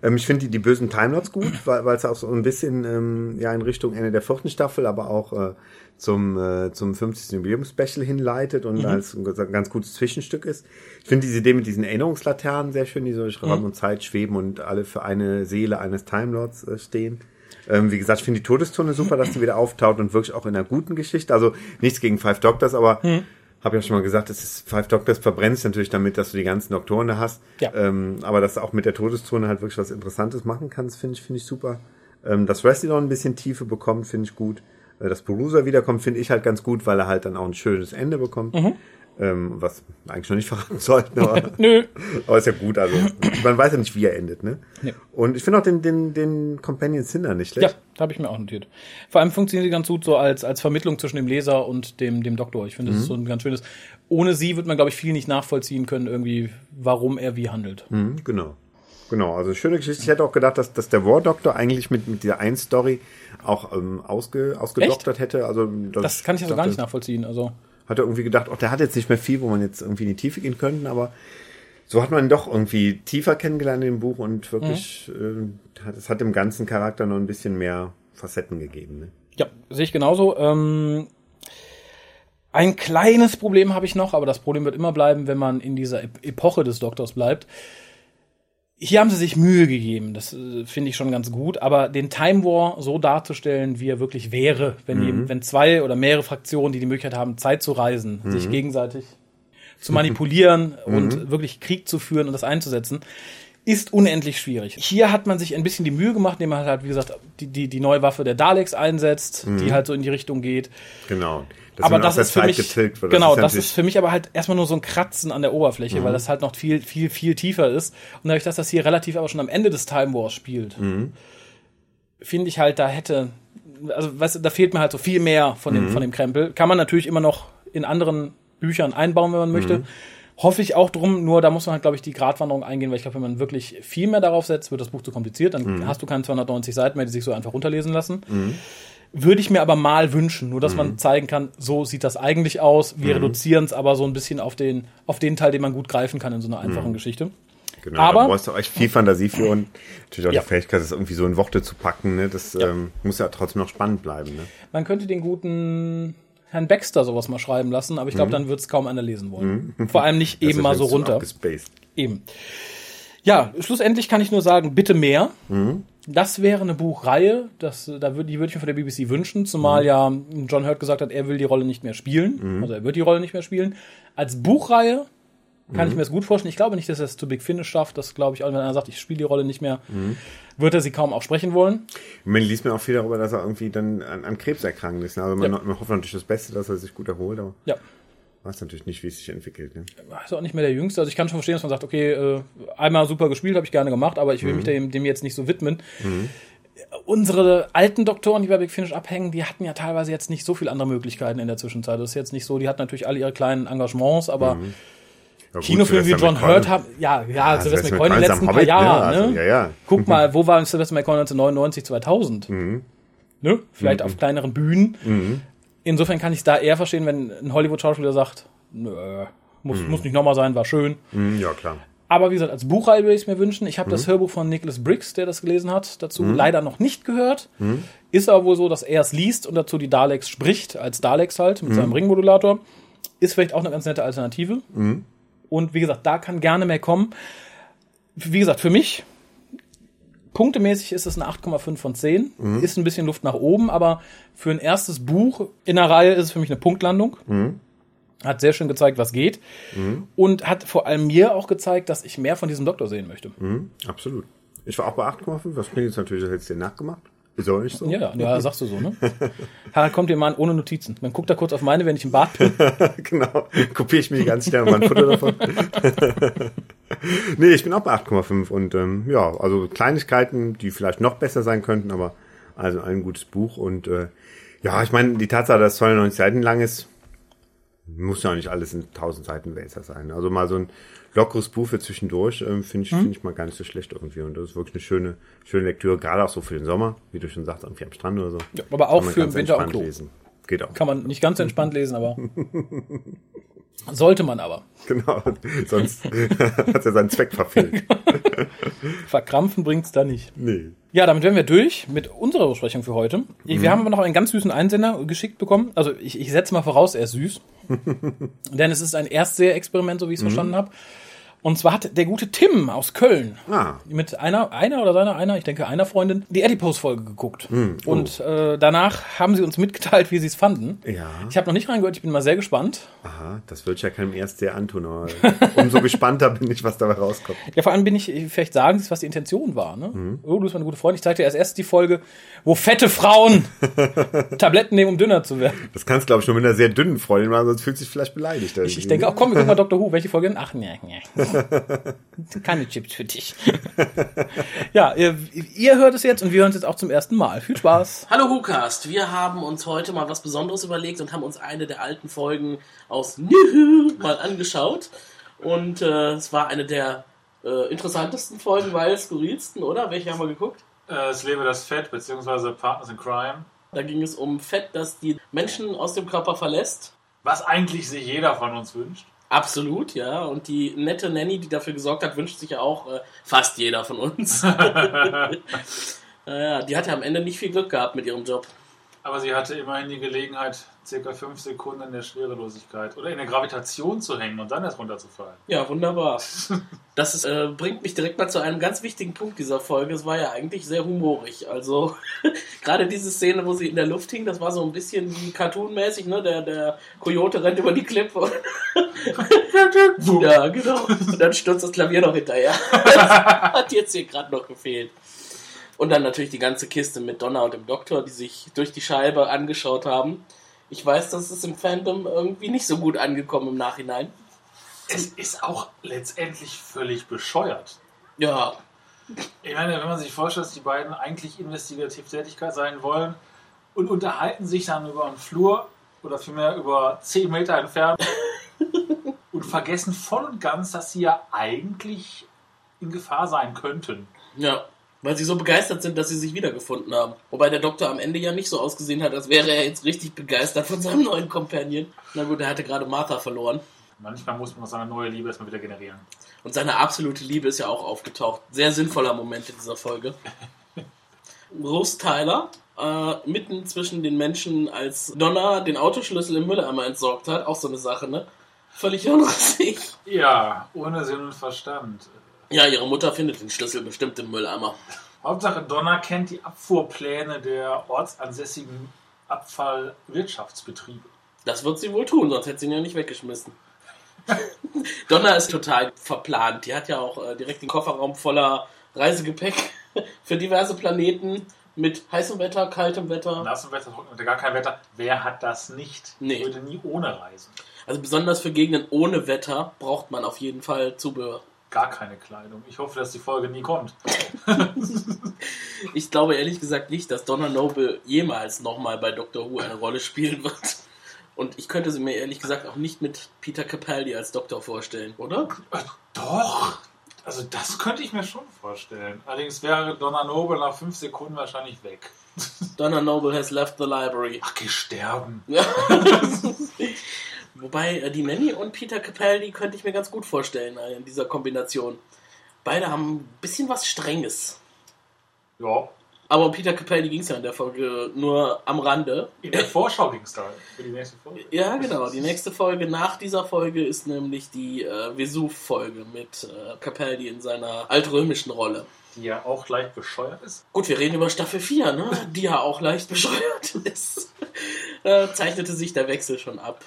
Ähm, ich finde die, die bösen Timelords gut, weil weil es auch so ein bisschen ähm, ja in Richtung Ende der vierten Staffel, aber auch äh, zum, äh, zum 50. Jubiläum-Special hinleitet und als ein ganz- gutes Zwischenstück ist. Ich finde diese Idee mit diesen Erinnerungslaternen sehr schön, die so durch Raum und Zeit schweben und alle für eine Seele eines Timelords äh, stehen. Ähm, wie gesagt, ich finde die Todeszone super, dass die wieder auftaucht und wirklich auch in einer guten Geschichte. Also nichts gegen Five Doctors, aber habe ja schon mal gesagt, es ist Five Doctors verbrennt natürlich damit, dass du die ganzen Doktoren da hast. Ja. Ähm, aber dass du auch mit der Todeszone halt wirklich was Interessantes machen kannst, finde ich, finde ich super. Ähm, dass noch ein bisschen Tiefe bekommt, finde ich gut. Äh, Dass Perusa wiederkommt, finde ich halt ganz gut, weil er halt dann auch ein schönes Ende bekommt. Mhm. Ähm, was eigentlich noch nicht verraten sollten, aber, Nö. aber ist ja gut. Also man weiß ja nicht, wie er endet. Ne? Nee. Und ich finde auch den, den, den Companion Cinder nicht schlecht. Ja, habe ich mir auch notiert. Vor allem funktionieren sie ganz gut so als, als Vermittlung zwischen dem Leser und dem, dem Doktor. Ich finde, das ist so ein ganz schönes. Ohne sie wird man, glaube ich, viel nicht nachvollziehen können, irgendwie, warum er wie handelt. Mhm, genau. Genau, also schöne Geschichte. Ich hätte auch gedacht, dass, dass der War Doctor eigentlich mit, mit dieser einen Story auch ähm, ausge, ausgedoktert hätte. Also Das kann ich also gar nicht nachvollziehen. Also, Hat er irgendwie gedacht, oh, der hat jetzt nicht mehr viel, wo man jetzt irgendwie in die Tiefe gehen könnten, aber so hat man ihn doch irgendwie tiefer kennengelernt in dem Buch und wirklich, Mhm. äh, hat, es hat dem ganzen Charakter noch ein bisschen mehr Facetten gegeben. Ne? ja, sehe ich genauso. Ähm, ein kleines Problem habe ich noch, aber das Problem wird immer bleiben, wenn man in dieser Ep- Epoche des Doktors bleibt. Hier haben sie sich Mühe gegeben, das äh, finde ich schon ganz gut, aber den Time War so darzustellen, wie er wirklich wäre, wenn, die, wenn zwei oder mehrere Fraktionen, die die Möglichkeit haben, Zeit zu reisen, sich gegenseitig zu manipulieren und wirklich Krieg zu führen und das einzusetzen, ist unendlich schwierig. Hier hat man sich ein bisschen die Mühe gemacht, indem man halt, wie gesagt, die, die, die neue Waffe der Daleks einsetzt, die halt so in die Richtung geht. Genau. Dass aber das ist für Zeit mich, wird. genau, das natürlich- ist für mich aber halt erstmal nur so ein Kratzen an der Oberfläche, weil das halt noch viel, viel, viel tiefer ist. Und dadurch, dass das hier relativ aber schon am Ende des Time Wars spielt, finde ich halt, da hätte, also weißt du, da fehlt mir halt so viel mehr von dem, von dem Krempel. Kann man natürlich immer noch in anderen Büchern einbauen, wenn man möchte. Hoffe ich auch drum, nur da muss man halt, glaube ich, die Gratwanderung eingehen, weil ich glaube, wenn man wirklich viel mehr darauf setzt, wird das Buch zu kompliziert, dann hast du keine 290 Seiten mehr, die sich so einfach runterlesen lassen. Würde ich mir aber mal wünschen, nur dass man zeigen kann, so sieht das eigentlich aus. Wir reduzieren es aber so ein bisschen auf den, auf den Teil, den man gut greifen kann in so einer einfachen Geschichte. Genau, Aber- da brauchst du echt viel Fantasie für und natürlich auch Ja. die Fähigkeit, das irgendwie so in Worte zu packen. Ne? Das Ähm, muss ja trotzdem noch spannend bleiben. Ne? Man könnte den guten Herrn Baxter sowas mal schreiben lassen, aber ich glaube, dann wird es kaum einer lesen wollen. Vor allem nicht eben mal so runter. Eben. Ja, schlussendlich kann ich nur sagen, bitte mehr. Mhm. Das wäre eine Buchreihe, das, da würd, die würde ich mir von der BBC wünschen, zumal Mhm. ja John Hurt gesagt hat, er will die Rolle nicht mehr spielen. Also er wird die Rolle nicht mehr spielen. Als Buchreihe kann ich Mhm. mir das gut vorstellen. Ich glaube nicht, dass er es zu Big Finish schafft. Das glaube ich auch, wenn einer sagt, ich spiele die Rolle nicht mehr, Mhm. wird er sie kaum auch sprechen wollen. Man liest mir auch viel darüber, dass er irgendwie dann an, an Krebs erkrankt ist. ne? Also man, Ja. man hofft natürlich das Beste, dass er sich gut erholt, aber Ja, weiß natürlich nicht, wie es sich entwickelt. Ne? ist auch nicht mehr der Jüngste. Also ich kann schon verstehen, dass man sagt, okay, äh, einmal super gespielt, habe ich gerne gemacht, aber ich will mich dem, dem jetzt nicht so widmen. Unsere alten Doktoren, die bei Big Finish abhängen, die hatten ja teilweise jetzt nicht so viele andere Möglichkeiten in der Zwischenzeit. Das ist jetzt nicht so, die hatten natürlich alle ihre kleinen Engagements, aber Ja, gut, Kinofilme wie John McCoy- Hurt haben, ja, ja, Sylvester Sylvester McCoy in den letzten am paar Hobbit, ne? Jahren, Also, ne? ja, ja. Guck mal, wo war Sylvester McCoy 1999, 2000? Mhm. Ne? Vielleicht auf kleineren Bühnen. Insofern kann ich es da eher verstehen, wenn ein Hollywood-Schauspieler sagt, nö, muss, muss nicht nochmal sein, war schön. Mhm, ja, klar. Aber wie gesagt, als Buchreihe würde ich es mir wünschen. Ich habe das Hörbuch von Nicholas Briggs, der das gelesen hat, dazu leider noch nicht gehört. Ist aber wohl so, dass er es liest und dazu die Daleks spricht, als Daleks halt, mit seinem Ringmodulator. Ist vielleicht auch eine ganz nette Alternative. Und wie gesagt, da kann gerne mehr kommen. Wie gesagt, für mich, punktemäßig ist es eine 8,5 von 10. Ist ein bisschen Luft nach oben, aber für ein erstes Buch in der Reihe ist es für mich eine Punktlandung. Hat sehr schön gezeigt, was geht. Und hat vor allem mir auch gezeigt, dass ich mehr von diesem Doktor sehen möchte. Mhm, absolut. Ich war auch bei 8,5. Das klingt jetzt natürlich, du dir nachgemacht. Ist auch nicht so. Ja, ja, sagst du so, ne? Harald kommt dir mal an ohne Notizen. Man guckt da kurz auf meine, wenn ich im Bad bin. genau. Kopiere ich mir ganz gerne mal ein Foto davon. nee, ich bin auch bei 8,5 und ähm, ja, also Kleinigkeiten, die vielleicht noch besser sein könnten, aber also ein gutes Buch und äh, ja, ich meine, die Tatsache, dass es 92 Seiten lang ist, muss ja auch nicht alles in 1000 Seiten Wälzer sein. Also mal so ein lockeres Buch für zwischendurch ähm, finde ich, finde ich mal gar nicht so schlecht irgendwie und das ist wirklich eine schöne, schöne Lektüre, gerade auch so für den Sommer, wie du schon sagst, irgendwie am Strand oder so. Ja, aber auch für ganz Winter Klo. lesen. Geht auch. Kann man nicht ganz entspannt lesen, aber sollte man aber. Genau, sonst hat er seinen Zweck verfehlt. Verkrampfen bringt's da nicht. Nee. Ja, damit wären wir durch mit unserer Besprechung für heute. Wir haben aber noch einen ganz süßen Einsender geschickt bekommen. Also ich, ich setze mal voraus, er ist süß. Denn es ist ein Erstseher-Experiment, so wie ich es verstanden habe. Und zwar hat der gute Tim aus Köln Ah. mit einer, einer oder seiner, einer, ich denke einer Freundin, die Adipose-Folge geguckt. oh. Und äh, danach haben sie uns mitgeteilt, wie sie es fanden. Ja. Ich habe noch nicht reingehört, ich bin mal sehr gespannt. Aha, das wird ja keinem erst sehr antun, aber umso gespannter bin ich, was dabei rauskommt. Ja, vor allem bin ich, vielleicht sagen Sie, was die Intention war. Ne? Oh, du bist meine gute Freundin. Ich zeigte dir erst erst die Folge, wo fette Frauen Tabletten nehmen, um dünner zu werden. Das kannst glaube ich, nur mit einer sehr dünnen Freundin machen, sonst fühlt sich vielleicht beleidigt. Ich, ich denke auch, komm, wir gucken mal Dr. Who. Welche Folge denn? Ach, nee, nee. Keine Chips für dich. ja, ihr, ihr hört es jetzt und wir hören es jetzt auch zum ersten Mal. Viel Spaß. Hallo Hukast, wir haben uns heute mal was Besonderes überlegt und haben uns eine der alten Folgen aus Nühü mal angeschaut. Und äh, es war eine der äh, interessantesten Folgen, weil skurrilsten, oder? Welche haben wir geguckt? Äh, Es lebe das Fett, beziehungsweise Partners in Crime. Da ging es um Fett, das die Menschen aus dem Körper verlässt. Was eigentlich sich jeder von uns wünscht. Absolut, ja. Und die nette Nanny, die dafür gesorgt hat, wünscht sich ja auch äh, fast jeder von uns. Naja, die hatte am Ende nicht viel Glück gehabt mit ihrem Job. Aber sie hatte immerhin die Gelegenheit, circa fünf Sekunden in der Schwerelosigkeit oder in der Gravitation zu hängen und dann erst runterzufallen. Ja, wunderbar. Das ist, äh, bringt mich direkt mal zu einem ganz wichtigen Punkt dieser Folge. Es war ja eigentlich sehr humorig. Also gerade diese Szene, wo sie in der Luft hing, das war so ein bisschen wie cartoonmäßig, ne? Der, der Coyote rennt über die Klippe. ja, genau. Und dann stürzt das Klavier noch hinterher. Das hat jetzt hier gerade noch gefehlt. Und dann natürlich die ganze Kiste mit Donna und dem Doktor, die sich durch die Scheibe angeschaut haben. Ich weiß, das ist im Fandom irgendwie nicht so gut angekommen im Nachhinein. Es ist auch letztendlich völlig bescheuert. Ja, Ich meine, wenn man sich vorstellt, dass die beiden eigentlich investigativ Tätigkeit sein wollen und unterhalten sich dann über einen Flur oder vielmehr über 10 Meter entfernt und vergessen voll und ganz, dass sie ja eigentlich in Gefahr sein könnten. Ja, weil sie so begeistert sind, dass sie sich wiedergefunden haben. Wobei der Doktor am Ende ja nicht so ausgesehen hat, als wäre er jetzt richtig begeistert von seinem neuen Companion. Na gut, er hatte gerade Martha verloren. Manchmal muss man seine neue Liebe erstmal wieder generieren. Und seine absolute Liebe ist ja auch aufgetaucht. Sehr sinnvoller Moment in dieser Folge. Rose Tyler, äh, mitten zwischen den Menschen, als Donna den Autoschlüssel im Mülleimer entsorgt hat. Auch so eine Sache, ne? Völlig hirnrissig. Ja, ohne Sinn und Verstand. Ja, ihre Mutter findet den Schlüssel bestimmt im Mülleimer. Hauptsache Donna kennt die Abfuhrpläne der ortsansässigen Abfallwirtschaftsbetriebe. Das wird sie wohl tun, sonst hätte sie ihn ja nicht weggeschmissen. Donna ist total verplant. Die hat ja auch äh, direkt den Kofferraum voller Reisegepäck für diverse Planeten mit heißem Wetter, kaltem Wetter. Nassem Wetter, trocknem Wetter, gar kein Wetter. Wer hat das nicht? Nee. Ich würde nie ohne reisen. Also besonders für Gegenden ohne Wetter braucht man auf jeden Fall Zubehör. Gar keine Kleidung. Ich hoffe, dass die Folge nie kommt. Ich glaube ehrlich gesagt nicht, dass Donna Noble jemals nochmal bei Doctor Who eine Rolle spielen wird. Und ich könnte sie mir ehrlich gesagt auch nicht mit Peter Capaldi als Doktor vorstellen, oder? Äh, doch! Also das könnte ich mir schon vorstellen. Allerdings wäre Donna Noble nach fünf Sekunden wahrscheinlich weg. Donna Noble has left the library. Ach, geh sterben. Wobei äh, die Nanny und Peter Capaldi könnte ich mir ganz gut vorstellen äh, in dieser Kombination. Beide haben ein bisschen was Strenges. Ja. Aber um Peter Capaldi ging es ja in der Folge nur am Rande. In der Vorschau ging es da für die nächste Folge. Ja, genau. Die nächste Folge nach dieser Folge ist nämlich die äh, Vesuv-Folge mit äh, Capaldi in seiner altrömischen Rolle. Die ja auch leicht bescheuert ist. Gut, wir reden über Staffel 4, ne? die ja auch leicht bescheuert ist. äh, zeichnete sich der Wechsel schon ab.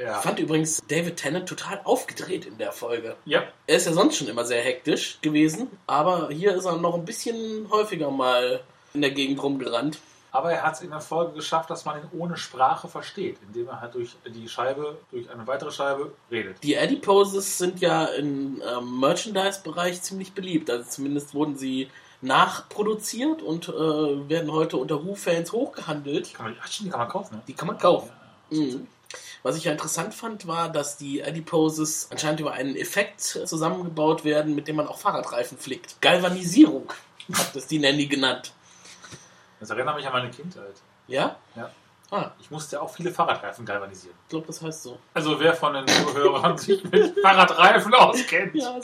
Ja. Ich fand übrigens David Tennant total aufgedreht in der Folge. ja. Er ist ja sonst schon immer sehr hektisch gewesen, aber hier ist er noch ein bisschen häufiger mal in der Gegend rumgerannt. Aber er hat es in der Folge geschafft, dass man ihn ohne Sprache versteht, indem er halt durch die Scheibe, durch eine weitere Scheibe redet. Die Adiposes sind ja im ähm, Merchandise-Bereich ziemlich beliebt. Also zumindest wurden sie nachproduziert und äh, werden heute unter Who-Fans hochgehandelt. Kann man, ach, die kann man kaufen, ne? Die kann man kaufen. Ja. Mhm. Was ich ja interessant fand, war, dass die Adiposes anscheinend über einen Effekt zusammengebaut werden, mit dem man auch Fahrradreifen flickt. Galvanisierung hat das die Nanny genannt. Das erinnert mich an meine Kindheit. Ja? Ja. Ah, Ich musste auch viele Fahrradreifen galvanisieren. ich glaube, das heißt so. Also wer von den Zuhörern sich mit Fahrradreifen auskennt, Ja,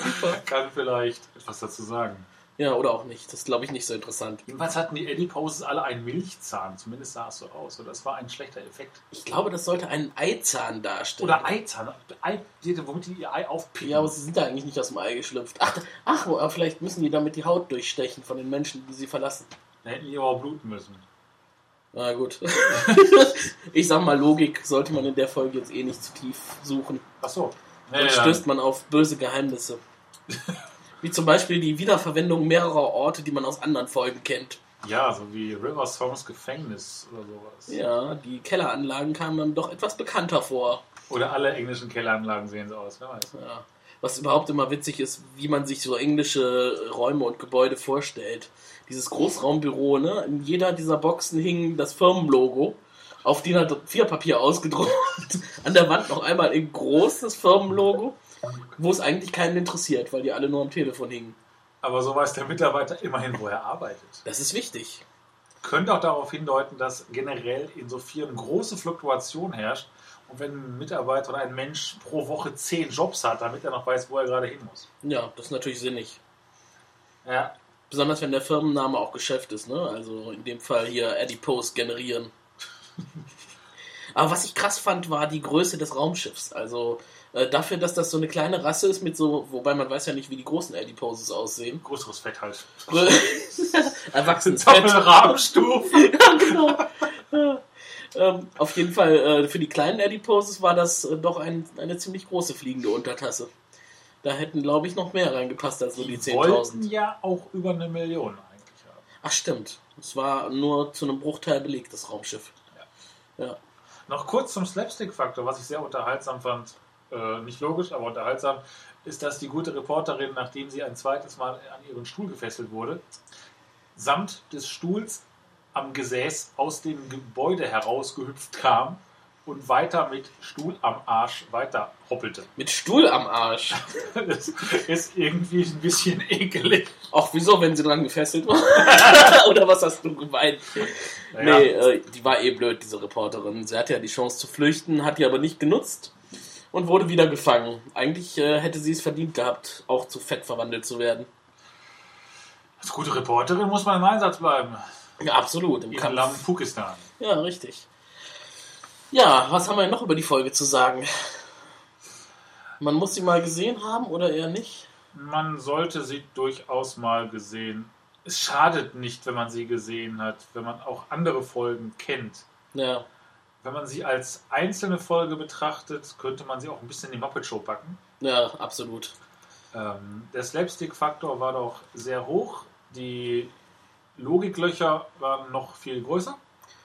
kann vielleicht etwas dazu sagen. Ja, oder auch nicht. Das ist, glaube ich, nicht so interessant. Jedenfalls hatten die Eddie-Poses alle einen Milchzahn. Zumindest sah es so aus. Oder das war ein schlechter Effekt. Ich glaube, das sollte einen Eizahn darstellen. Oder Eizahn. Ei, womit die ihr Ei aufpicken. Ja, aber sie sind da eigentlich nicht aus dem Ei geschlüpft. Ach, ach, aber vielleicht müssen die damit die Haut durchstechen von den Menschen, die sie verlassen. Da hätten die aber auch bluten müssen. Na gut. ich sag mal, Logik sollte man in der Folge jetzt eh nicht zu tief suchen. Ach so. Sonst stößt man auf böse Geheimnisse. Wie zum Beispiel die Wiederverwendung mehrerer Orte, die man aus anderen Folgen kennt. Ja, so wie River Songs Gefängnis oder sowas. Ja, die Kelleranlagen kamen dann doch etwas bekannter vor. Oder alle englischen Kelleranlagen sehen so aus, wer weiß. Ja. Was überhaupt immer witzig ist, wie man sich so englische Räume und Gebäude vorstellt. Dieses Großraumbüro, ne? In jeder dieser Boxen hing das Firmenlogo. Auf DIN A4 Papier ausgedruckt. An der Wand noch einmal in groß das Firmenlogo. Wo es eigentlich keinen interessiert, weil die alle nur am Telefon hingen. Aber so weiß der Mitarbeiter immerhin, wo er arbeitet. Das ist wichtig. Könnte auch darauf hindeuten, dass generell in so Firmen große Fluktuation herrscht. Und wenn ein Mitarbeiter oder ein Mensch pro Woche zehn Jobs hat, damit er noch weiß, wo er gerade hin muss. Ja, das ist natürlich sinnig. Ja, Besonders wenn der Firmenname auch Geschäft ist, ne? Also in dem Fall hier Adipose generieren. Aber was ich krass fand, war die Größe des Raumschiffs. Also äh, dafür, dass das so eine kleine Rasse ist mit so, wobei man weiß ja nicht, wie die großen Adiposes aussehen. größeres Fett halt. Erwachsenes Fett. Doppelrahmenstufen. Ja, genau. Ja. Ähm, auf jeden Fall, äh, für die kleinen Adiposes war das äh, doch ein, eine ziemlich große fliegende Untertasse. Da hätten, glaube ich, noch mehr reingepasst als so die Die wollten 10.000. ja auch über eine Million eigentlich haben. Ach, stimmt. Es war nur zu einem Bruchteil belegt, das Raumschiff. Ja. Noch kurz zum Slapstick-Faktor, was ich sehr unterhaltsam fand. Äh, nicht logisch, aber unterhaltsam. Ist, dass die gute Reporterin, nachdem sie ein zweites Mal an ihren Stuhl gefesselt wurde, samt des Stuhls am Gesäß aus dem Gebäude herausgehüpft kam und weiter mit Stuhl am Arsch weiter hoppelte. Mit Stuhl am Arsch. Das ist irgendwie ein bisschen ekelig. Auch wieso, wenn sie dran gefesselt war? Oder was hast du gemeint? Naja, Nee, äh, die war eh blöd, diese Reporterin. Sie hatte ja die Chance zu flüchten, hat die aber nicht genutzt und wurde wieder gefangen. Eigentlich äh, hätte sie es verdient gehabt, auch zu Fett verwandelt zu werden. als gute Reporterin muss man im Einsatz bleiben. Ja, absolut, im Im Kampf. langen Pukistan. Ja, richtig. Ja, was haben wir noch über die Folge zu sagen? Man muss sie mal gesehen haben oder eher nicht? Man sollte sie durchaus mal gesehen. Es schadet nicht, wenn man sie gesehen hat, wenn man auch andere Folgen kennt. Ja, Wenn man sie als einzelne Folge betrachtet, könnte man sie auch ein bisschen in die Muppet Show packen. ja, absolut. Ähm, der Slapstick-Faktor war doch sehr hoch. Die Logiklöcher waren noch viel größer.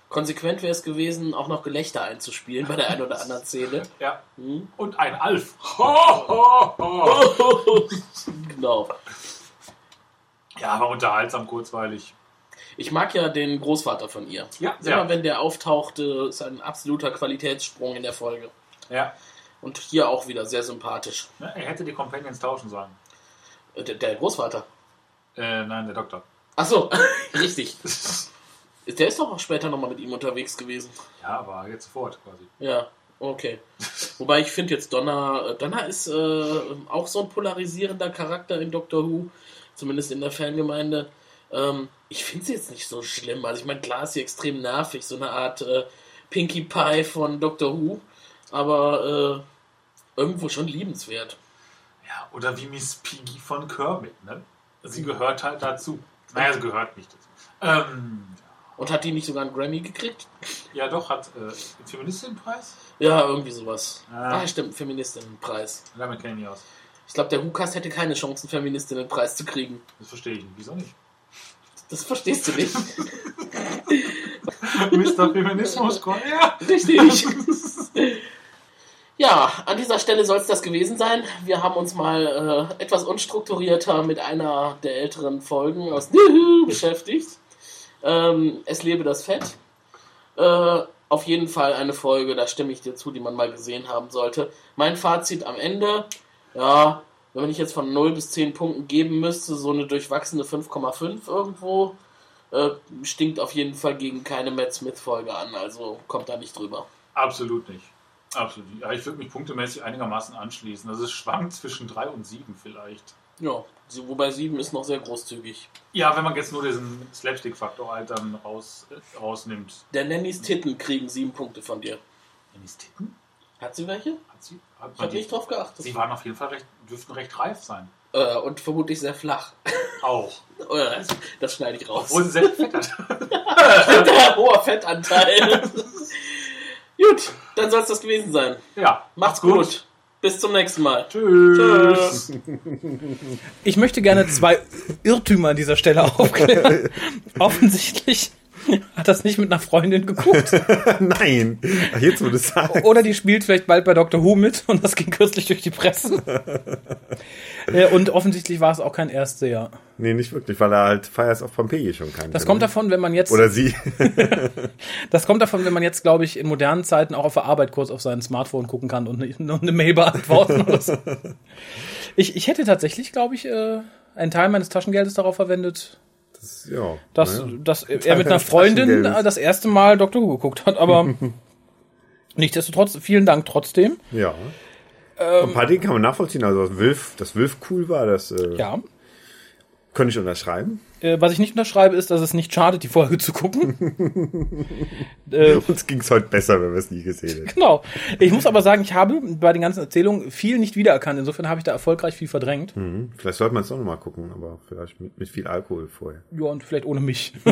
Konsequent wäre es gewesen, auch noch Gelächter einzuspielen bei der einen oder anderen Szene. Ja. Hm? Und ein Alf. Ho, ho, ho. genau. Ja, war unterhaltsam, kurzweilig. Ich mag ja den Großvater von ihr. Ja, Immer wenn der auftauchte, ist ein absoluter Qualitätssprung in der Folge. Ja. Und hier auch wieder sehr sympathisch. Ne, Er hätte die Companions tauschen sollen. Äh, Der, der Großvater. Äh, nein, der Doktor. Ach so, richtig. Der ist doch auch später nochmal mit ihm unterwegs gewesen. Ja, aber jetzt sofort quasi. Ja, okay. Wobei ich finde jetzt Donna, äh, Donna ist äh, auch so ein polarisierender Charakter in Doctor Who, zumindest in der Fangemeinde. Ähm, ich finde sie jetzt nicht so schlimm. Also ich meine, klar ist sie extrem nervig, so eine Art äh, Pinkie Pie von Doctor Who, aber äh, irgendwo schon liebenswert. Ja, oder wie Miss Piggy von Kermit, ne? Sie gehört halt dazu. Naja, sie gehört nicht dazu. Ähm, Und hat die nicht sogar einen Grammy gekriegt? ja, doch, hat äh, Feministinnenpreis? Ja, irgendwie sowas. Ah. Ah, stimmt, Feministinnenpreis. Damit kenne ich mich aus. Ich glaube, der WhoCast hätte keine Chance, einen Feministinnenpreis zu kriegen. Das verstehe ich nicht. Wieso nicht? Das verstehst du nicht. Mr. Feminismus, komm her! Richtig. Ja, an dieser Stelle soll es das gewesen sein. Wir haben uns mal äh, etwas unstrukturierter mit einer der älteren Folgen aus beschäftigt. Ähm, es lebe das Fett. Äh, auf jeden Fall eine Folge, da stimme ich dir zu, die man mal gesehen haben sollte. Mein Fazit am Ende, ja, wenn ich jetzt von 0 bis 10 Punkten geben müsste, so eine durchwachsene 5,5 irgendwo, äh, stinkt auf jeden Fall gegen keine Matt Smith-Folge an, also kommt da nicht drüber. Absolut nicht. Absolut. Ja, ich würde mich punktemäßig einigermaßen anschließen. Also es schwankt zwischen 3 und 7 vielleicht. Ja, wobei sieben ist noch sehr großzügig. Ja, wenn man jetzt nur diesen Slapstick-Faktor halt dann raus, äh, rausnimmt. Der Nannys Titten kriegen sieben Punkte von dir. Dennis Titten? Hat sie welche? Hat sie, hat Ich habe nicht drauf geachtet. Sie waren auf jeden Fall recht, dürften recht reif sein. Äh, und vermutlich sehr flach. Auch. Oh das, das schneide ich raus. Obwohl sie sehr fett hat. Der hoher Fettanteil. gut, dann soll es das gewesen sein. Ja. Macht's gut. Bis zum nächsten Mal. Tschüss. Tschüss. Ich möchte gerne zwei Irrtümer an dieser Stelle aufklären. Offensichtlich hat das nicht mit einer Freundin geguckt. Nein. Ach, jetzt, du es sagst. Oder die spielt vielleicht bald bei Dr. Who mit und das ging kürzlich durch die Presse. Äh, und offensichtlich war es auch kein Erstseher. Nee, nicht wirklich, weil er halt Fires of Pompeii schon kannte. Das kommt ne? davon, wenn man jetzt, Oder sie. das kommt davon, wenn man jetzt, glaube ich, in modernen Zeiten auch auf der Arbeit kurz auf sein Smartphone gucken kann und eine, Mail beantworten so. Ich, ich hätte tatsächlich, glaube ich, äh, einen Teil meines Taschengeldes darauf verwendet, Das, ja. dass, naja. dass er mit einer Freundin äh, das erste Mal Dr. Who geguckt hat, aber nichtsdestotrotz, vielen Dank trotzdem. Ja. Ähm, Ein paar Dinge kann man nachvollziehen. Also, dass Wilf, dass Wilf cool war, das äh, Ja. könnte ich unterschreiben. Äh, was ich nicht unterschreibe, ist, dass es nicht schadet, die Folge zu gucken. äh, Uns ging es heute besser, wenn wir es nie gesehen hätten. genau. Ich muss aber sagen, ich habe bei den ganzen Erzählungen viel nicht wiedererkannt. Insofern habe ich da erfolgreich viel verdrängt. Mhm. Vielleicht sollte man es doch nochmal gucken, aber vielleicht mit, mit viel Alkohol vorher. Ja, und vielleicht ohne mich.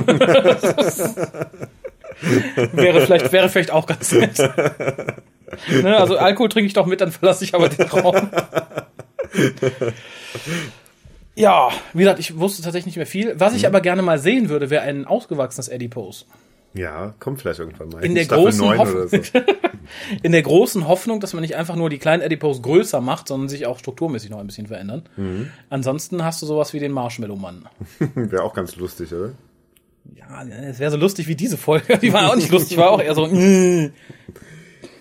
wäre, vielleicht, wäre vielleicht auch ganz nett. ne, also Alkohol trinke ich doch mit, dann verlasse ich aber den Raum. Ja, wie gesagt, ich wusste tatsächlich nicht mehr viel. Was ich aber gerne mal sehen würde, wäre ein ausgewachsenes Adipose. Ja, kommt vielleicht irgendwann mal. In der Staffel großen 9 Hoffnung, so. in der großen Hoffnung, dass man nicht einfach nur die kleinen Adipose größer macht, sondern sich auch strukturmäßig noch ein bisschen verändern. Ansonsten hast du sowas wie den Marshmallow-Mann. Wäre auch ganz lustig, oder? Ja, es wäre so lustig wie diese Folge. Die war auch nicht lustig, war auch eher so. mm.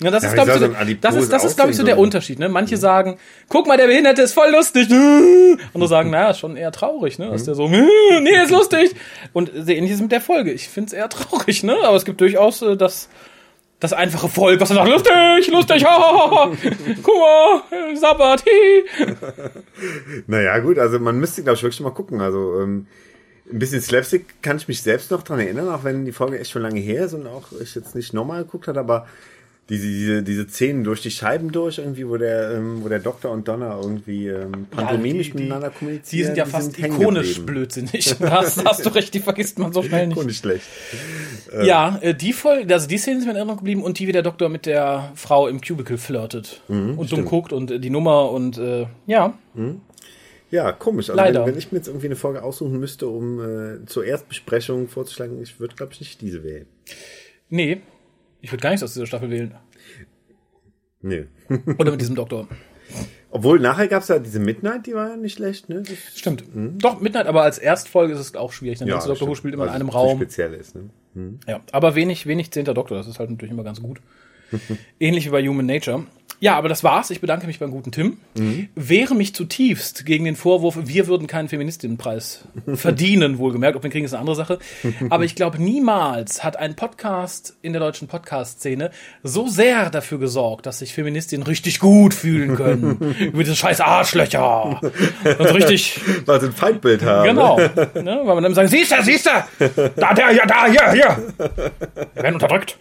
Ja, das Ja, ist, glaube ich, so, das ist, das ist, glaube ich, so der Unterschied. Ne? Manche sagen, guck mal, der Behinderte ist voll lustig. Andere sagen, naja, ist schon eher traurig, ne? Dass der so, nee, ist lustig. Und sehr ähnlich ist es mit der Folge. Ich finde es eher traurig, ne? Aber es gibt durchaus äh, das, das einfache Volk, was dann sagt, lustig, lustig, ha, ha, ha, ha. guck mal, äh, Sabbat, hi. Naja, gut, also man müsste, glaube ich, wirklich mal gucken. Also ähm, ein bisschen Slapstick kann ich mich selbst noch dran erinnern, auch wenn die Folge echt schon lange her ist und auch ich jetzt nicht nochmal geguckt hat, aber diese, diese, diese Szenen durch die Scheiben durch, irgendwie, wo der, ähm, wo der Doktor und Donna irgendwie ähm, pantomimisch die- die- miteinander kommunizieren. Die sind ja fast hängen ikonisch blödsinnig. Da hast, hast du recht, die vergisst man so schnell nicht. Nicht schlecht. Ja, äh, die Folge, also die Szene ist mir in Erinnerung geblieben und die, wie der Doktor mit der Frau im Cubicle flirtet und dumm guckt und äh, die Nummer und äh, ja, Ja, komisch. Also Leider. Wenn, wenn ich mir jetzt irgendwie eine Folge aussuchen müsste, um äh, zur Erstbesprechung vorzuschlagen, ich würde, glaube ich, nicht diese wählen. nee, ich würde gar nichts aus dieser Staffel wählen. Nee. Oder mit diesem Doktor. Obwohl, nachher gab's ja diese Midnight, die war ja nicht schlecht, ne? Stimmt. Doch, Midnight, aber als Erstfolge ist es auch schwierig. Dann ja, Doktor Who spielt immer in einem es Raum. speziell ist, ne? Ja, aber wenig, wenig zehnter Doktor, das ist halt natürlich immer ganz gut. Ähnlich wie bei Human Nature. Ja, aber das war's. Ich bedanke mich beim guten Tim. Wehre mich zutiefst gegen den Vorwurf, wir würden keinen Feministinnenpreis verdienen, wohlgemerkt. Ob wir kriegen, ist eine andere Sache. Aber ich glaube, niemals hat ein Podcast in der deutschen Podcast-Szene so sehr dafür gesorgt, dass sich Feministinnen richtig gut fühlen können. über diese scheiß Arschlöcher. Und so richtig, Weil sie ein Feindbild haben. Genau. ne? Weil man dann sagen, siehst du, siehst du, da, der, ja, da, hier, hier. Wir werden unterdrückt.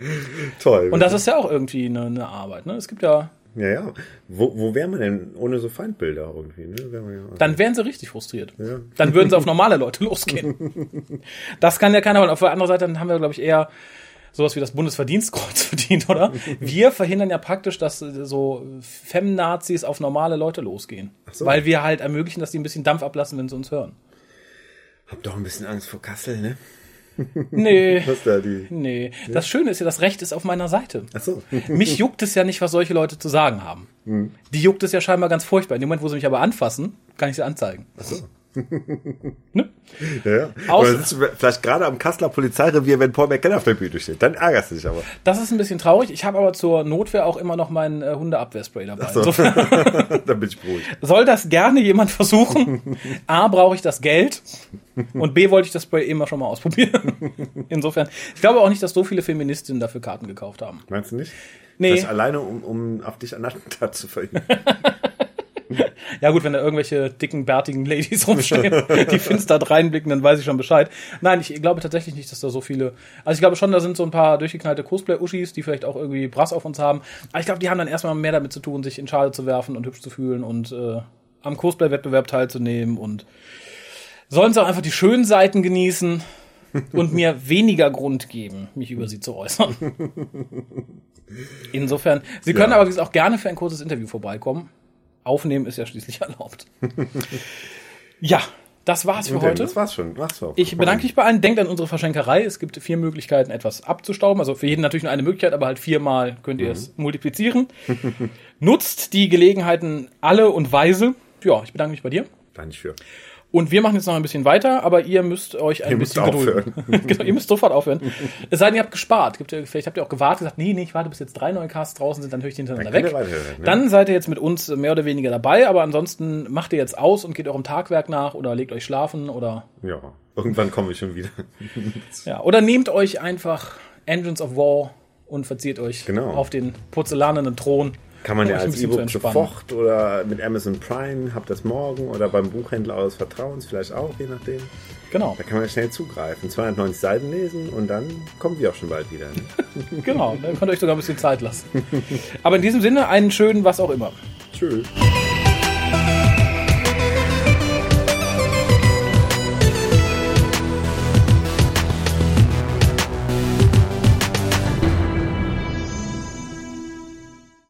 Toll. Und das ist ja auch irgendwie eine, eine Arbeit. Ne? Es gibt ja, ja, ja. Wo, wo wäre man denn ohne so Feindbilder irgendwie, ne? Wär ja, dann wären sie richtig frustriert. Ja. Dann würden sie auf normale Leute losgehen. Das kann ja keiner wollen. Auf der anderen Seite dann haben wir, glaube ich, eher sowas wie das Bundesverdienstkreuz verdient, oder? Wir verhindern ja praktisch, dass so Femnazis auf normale Leute losgehen. so. Weil wir halt ermöglichen, dass die ein bisschen Dampf ablassen, wenn sie uns hören. Hab doch ein bisschen Angst vor Kassel, ne? Nee. Was da die. Nee, das Schöne ist ja, das Recht ist auf meiner Seite. Ach so. Mich juckt es ja nicht, was solche Leute zu sagen haben. Die juckt es ja scheinbar ganz furchtbar. In dem Moment, wo sie mich aber anfassen, kann ich sie anzeigen. Ach so. Ne? Ja, ja. Aus- Oder sitzt du vielleicht gerade am Kasseler Polizeirevier, wenn Paul McKenna auf der Bühne steht. Dann ärgerst du dich aber. Das ist ein bisschen traurig. Ich habe aber zur Notwehr auch immer noch mein äh, Hundeabwehrspray dabei. so. Insofern Dann bin ich beruhigt. soll das gerne jemand versuchen. A, brauche ich das Geld. Und B, wollte ich das Spray immer schon mal ausprobieren. Insofern, ich glaube auch nicht, dass so viele Feministinnen dafür Karten gekauft haben. Meinst du nicht? Nee. Vielleicht alleine, um, um auf dich an Attentat zu verhindern. Ja gut, wenn da irgendwelche dicken, bärtigen Ladies rumstehen, die finster reinblicken, dann weiß ich schon Bescheid. Nein, ich glaube tatsächlich nicht, dass da so viele... Also ich glaube schon, da sind so ein paar durchgeknallte Cosplay-Uschis, die vielleicht auch irgendwie Brass auf uns haben. Aber ich glaube, die haben dann erstmal mehr damit zu tun, sich in Schale zu werfen und hübsch zu fühlen und äh, am Cosplay-Wettbewerb teilzunehmen und sollen sie auch einfach die schönen Seiten genießen und mir weniger Grund geben, mich über sie zu äußern. Insofern, Sie können Ja. aber auch gerne für ein kurzes Interview vorbeikommen. Aufnehmen ist ja schließlich erlaubt. ja, das war's für dann, heute. Das war's schon. War's schon. Ich bedanke mich bei allen. Denkt an unsere Verschenkerei. Es gibt vier Möglichkeiten, etwas abzustauben. Also für jeden natürlich nur eine Möglichkeit, aber halt viermal könnt ihr es multiplizieren. Nutzt die Gelegenheiten alle und weise. Ja, ich bedanke mich bei dir. Da nicht für. Und wir machen jetzt noch ein bisschen weiter, aber ihr müsst euch ein Ihr müsst bisschen gedulden. genau, ihr müsst sofort aufhören. Es sei denn, ihr habt gespart. Vielleicht habt ihr auch gewartet, gesagt, nee, nee, ich warte, bis jetzt drei neue Casts draußen sind, dann höre ich die hintereinander Dann weg. weiterhören, ne? Dann seid ihr jetzt mit uns mehr oder weniger dabei, aber ansonsten macht ihr jetzt aus und geht eurem Tagwerk nach oder legt euch schlafen oder Ja, irgendwann komme ich schon wieder. ja, oder nehmt euch einfach Engines of War und verzieht euch Genau. auf den porzellanenen Thron. Kann man ja als E-Book sofort oder mit Amazon Prime, habt das morgen oder beim Buchhändler eures Vertrauens vielleicht auch, je nachdem. Genau, Da kann man schnell zugreifen. 290 Seiten lesen und dann kommen wir auch schon bald wieder. Genau. Dann könnt ihr euch sogar ein bisschen Zeit lassen. Aber in diesem Sinne einen schönen was auch immer. Tschüss.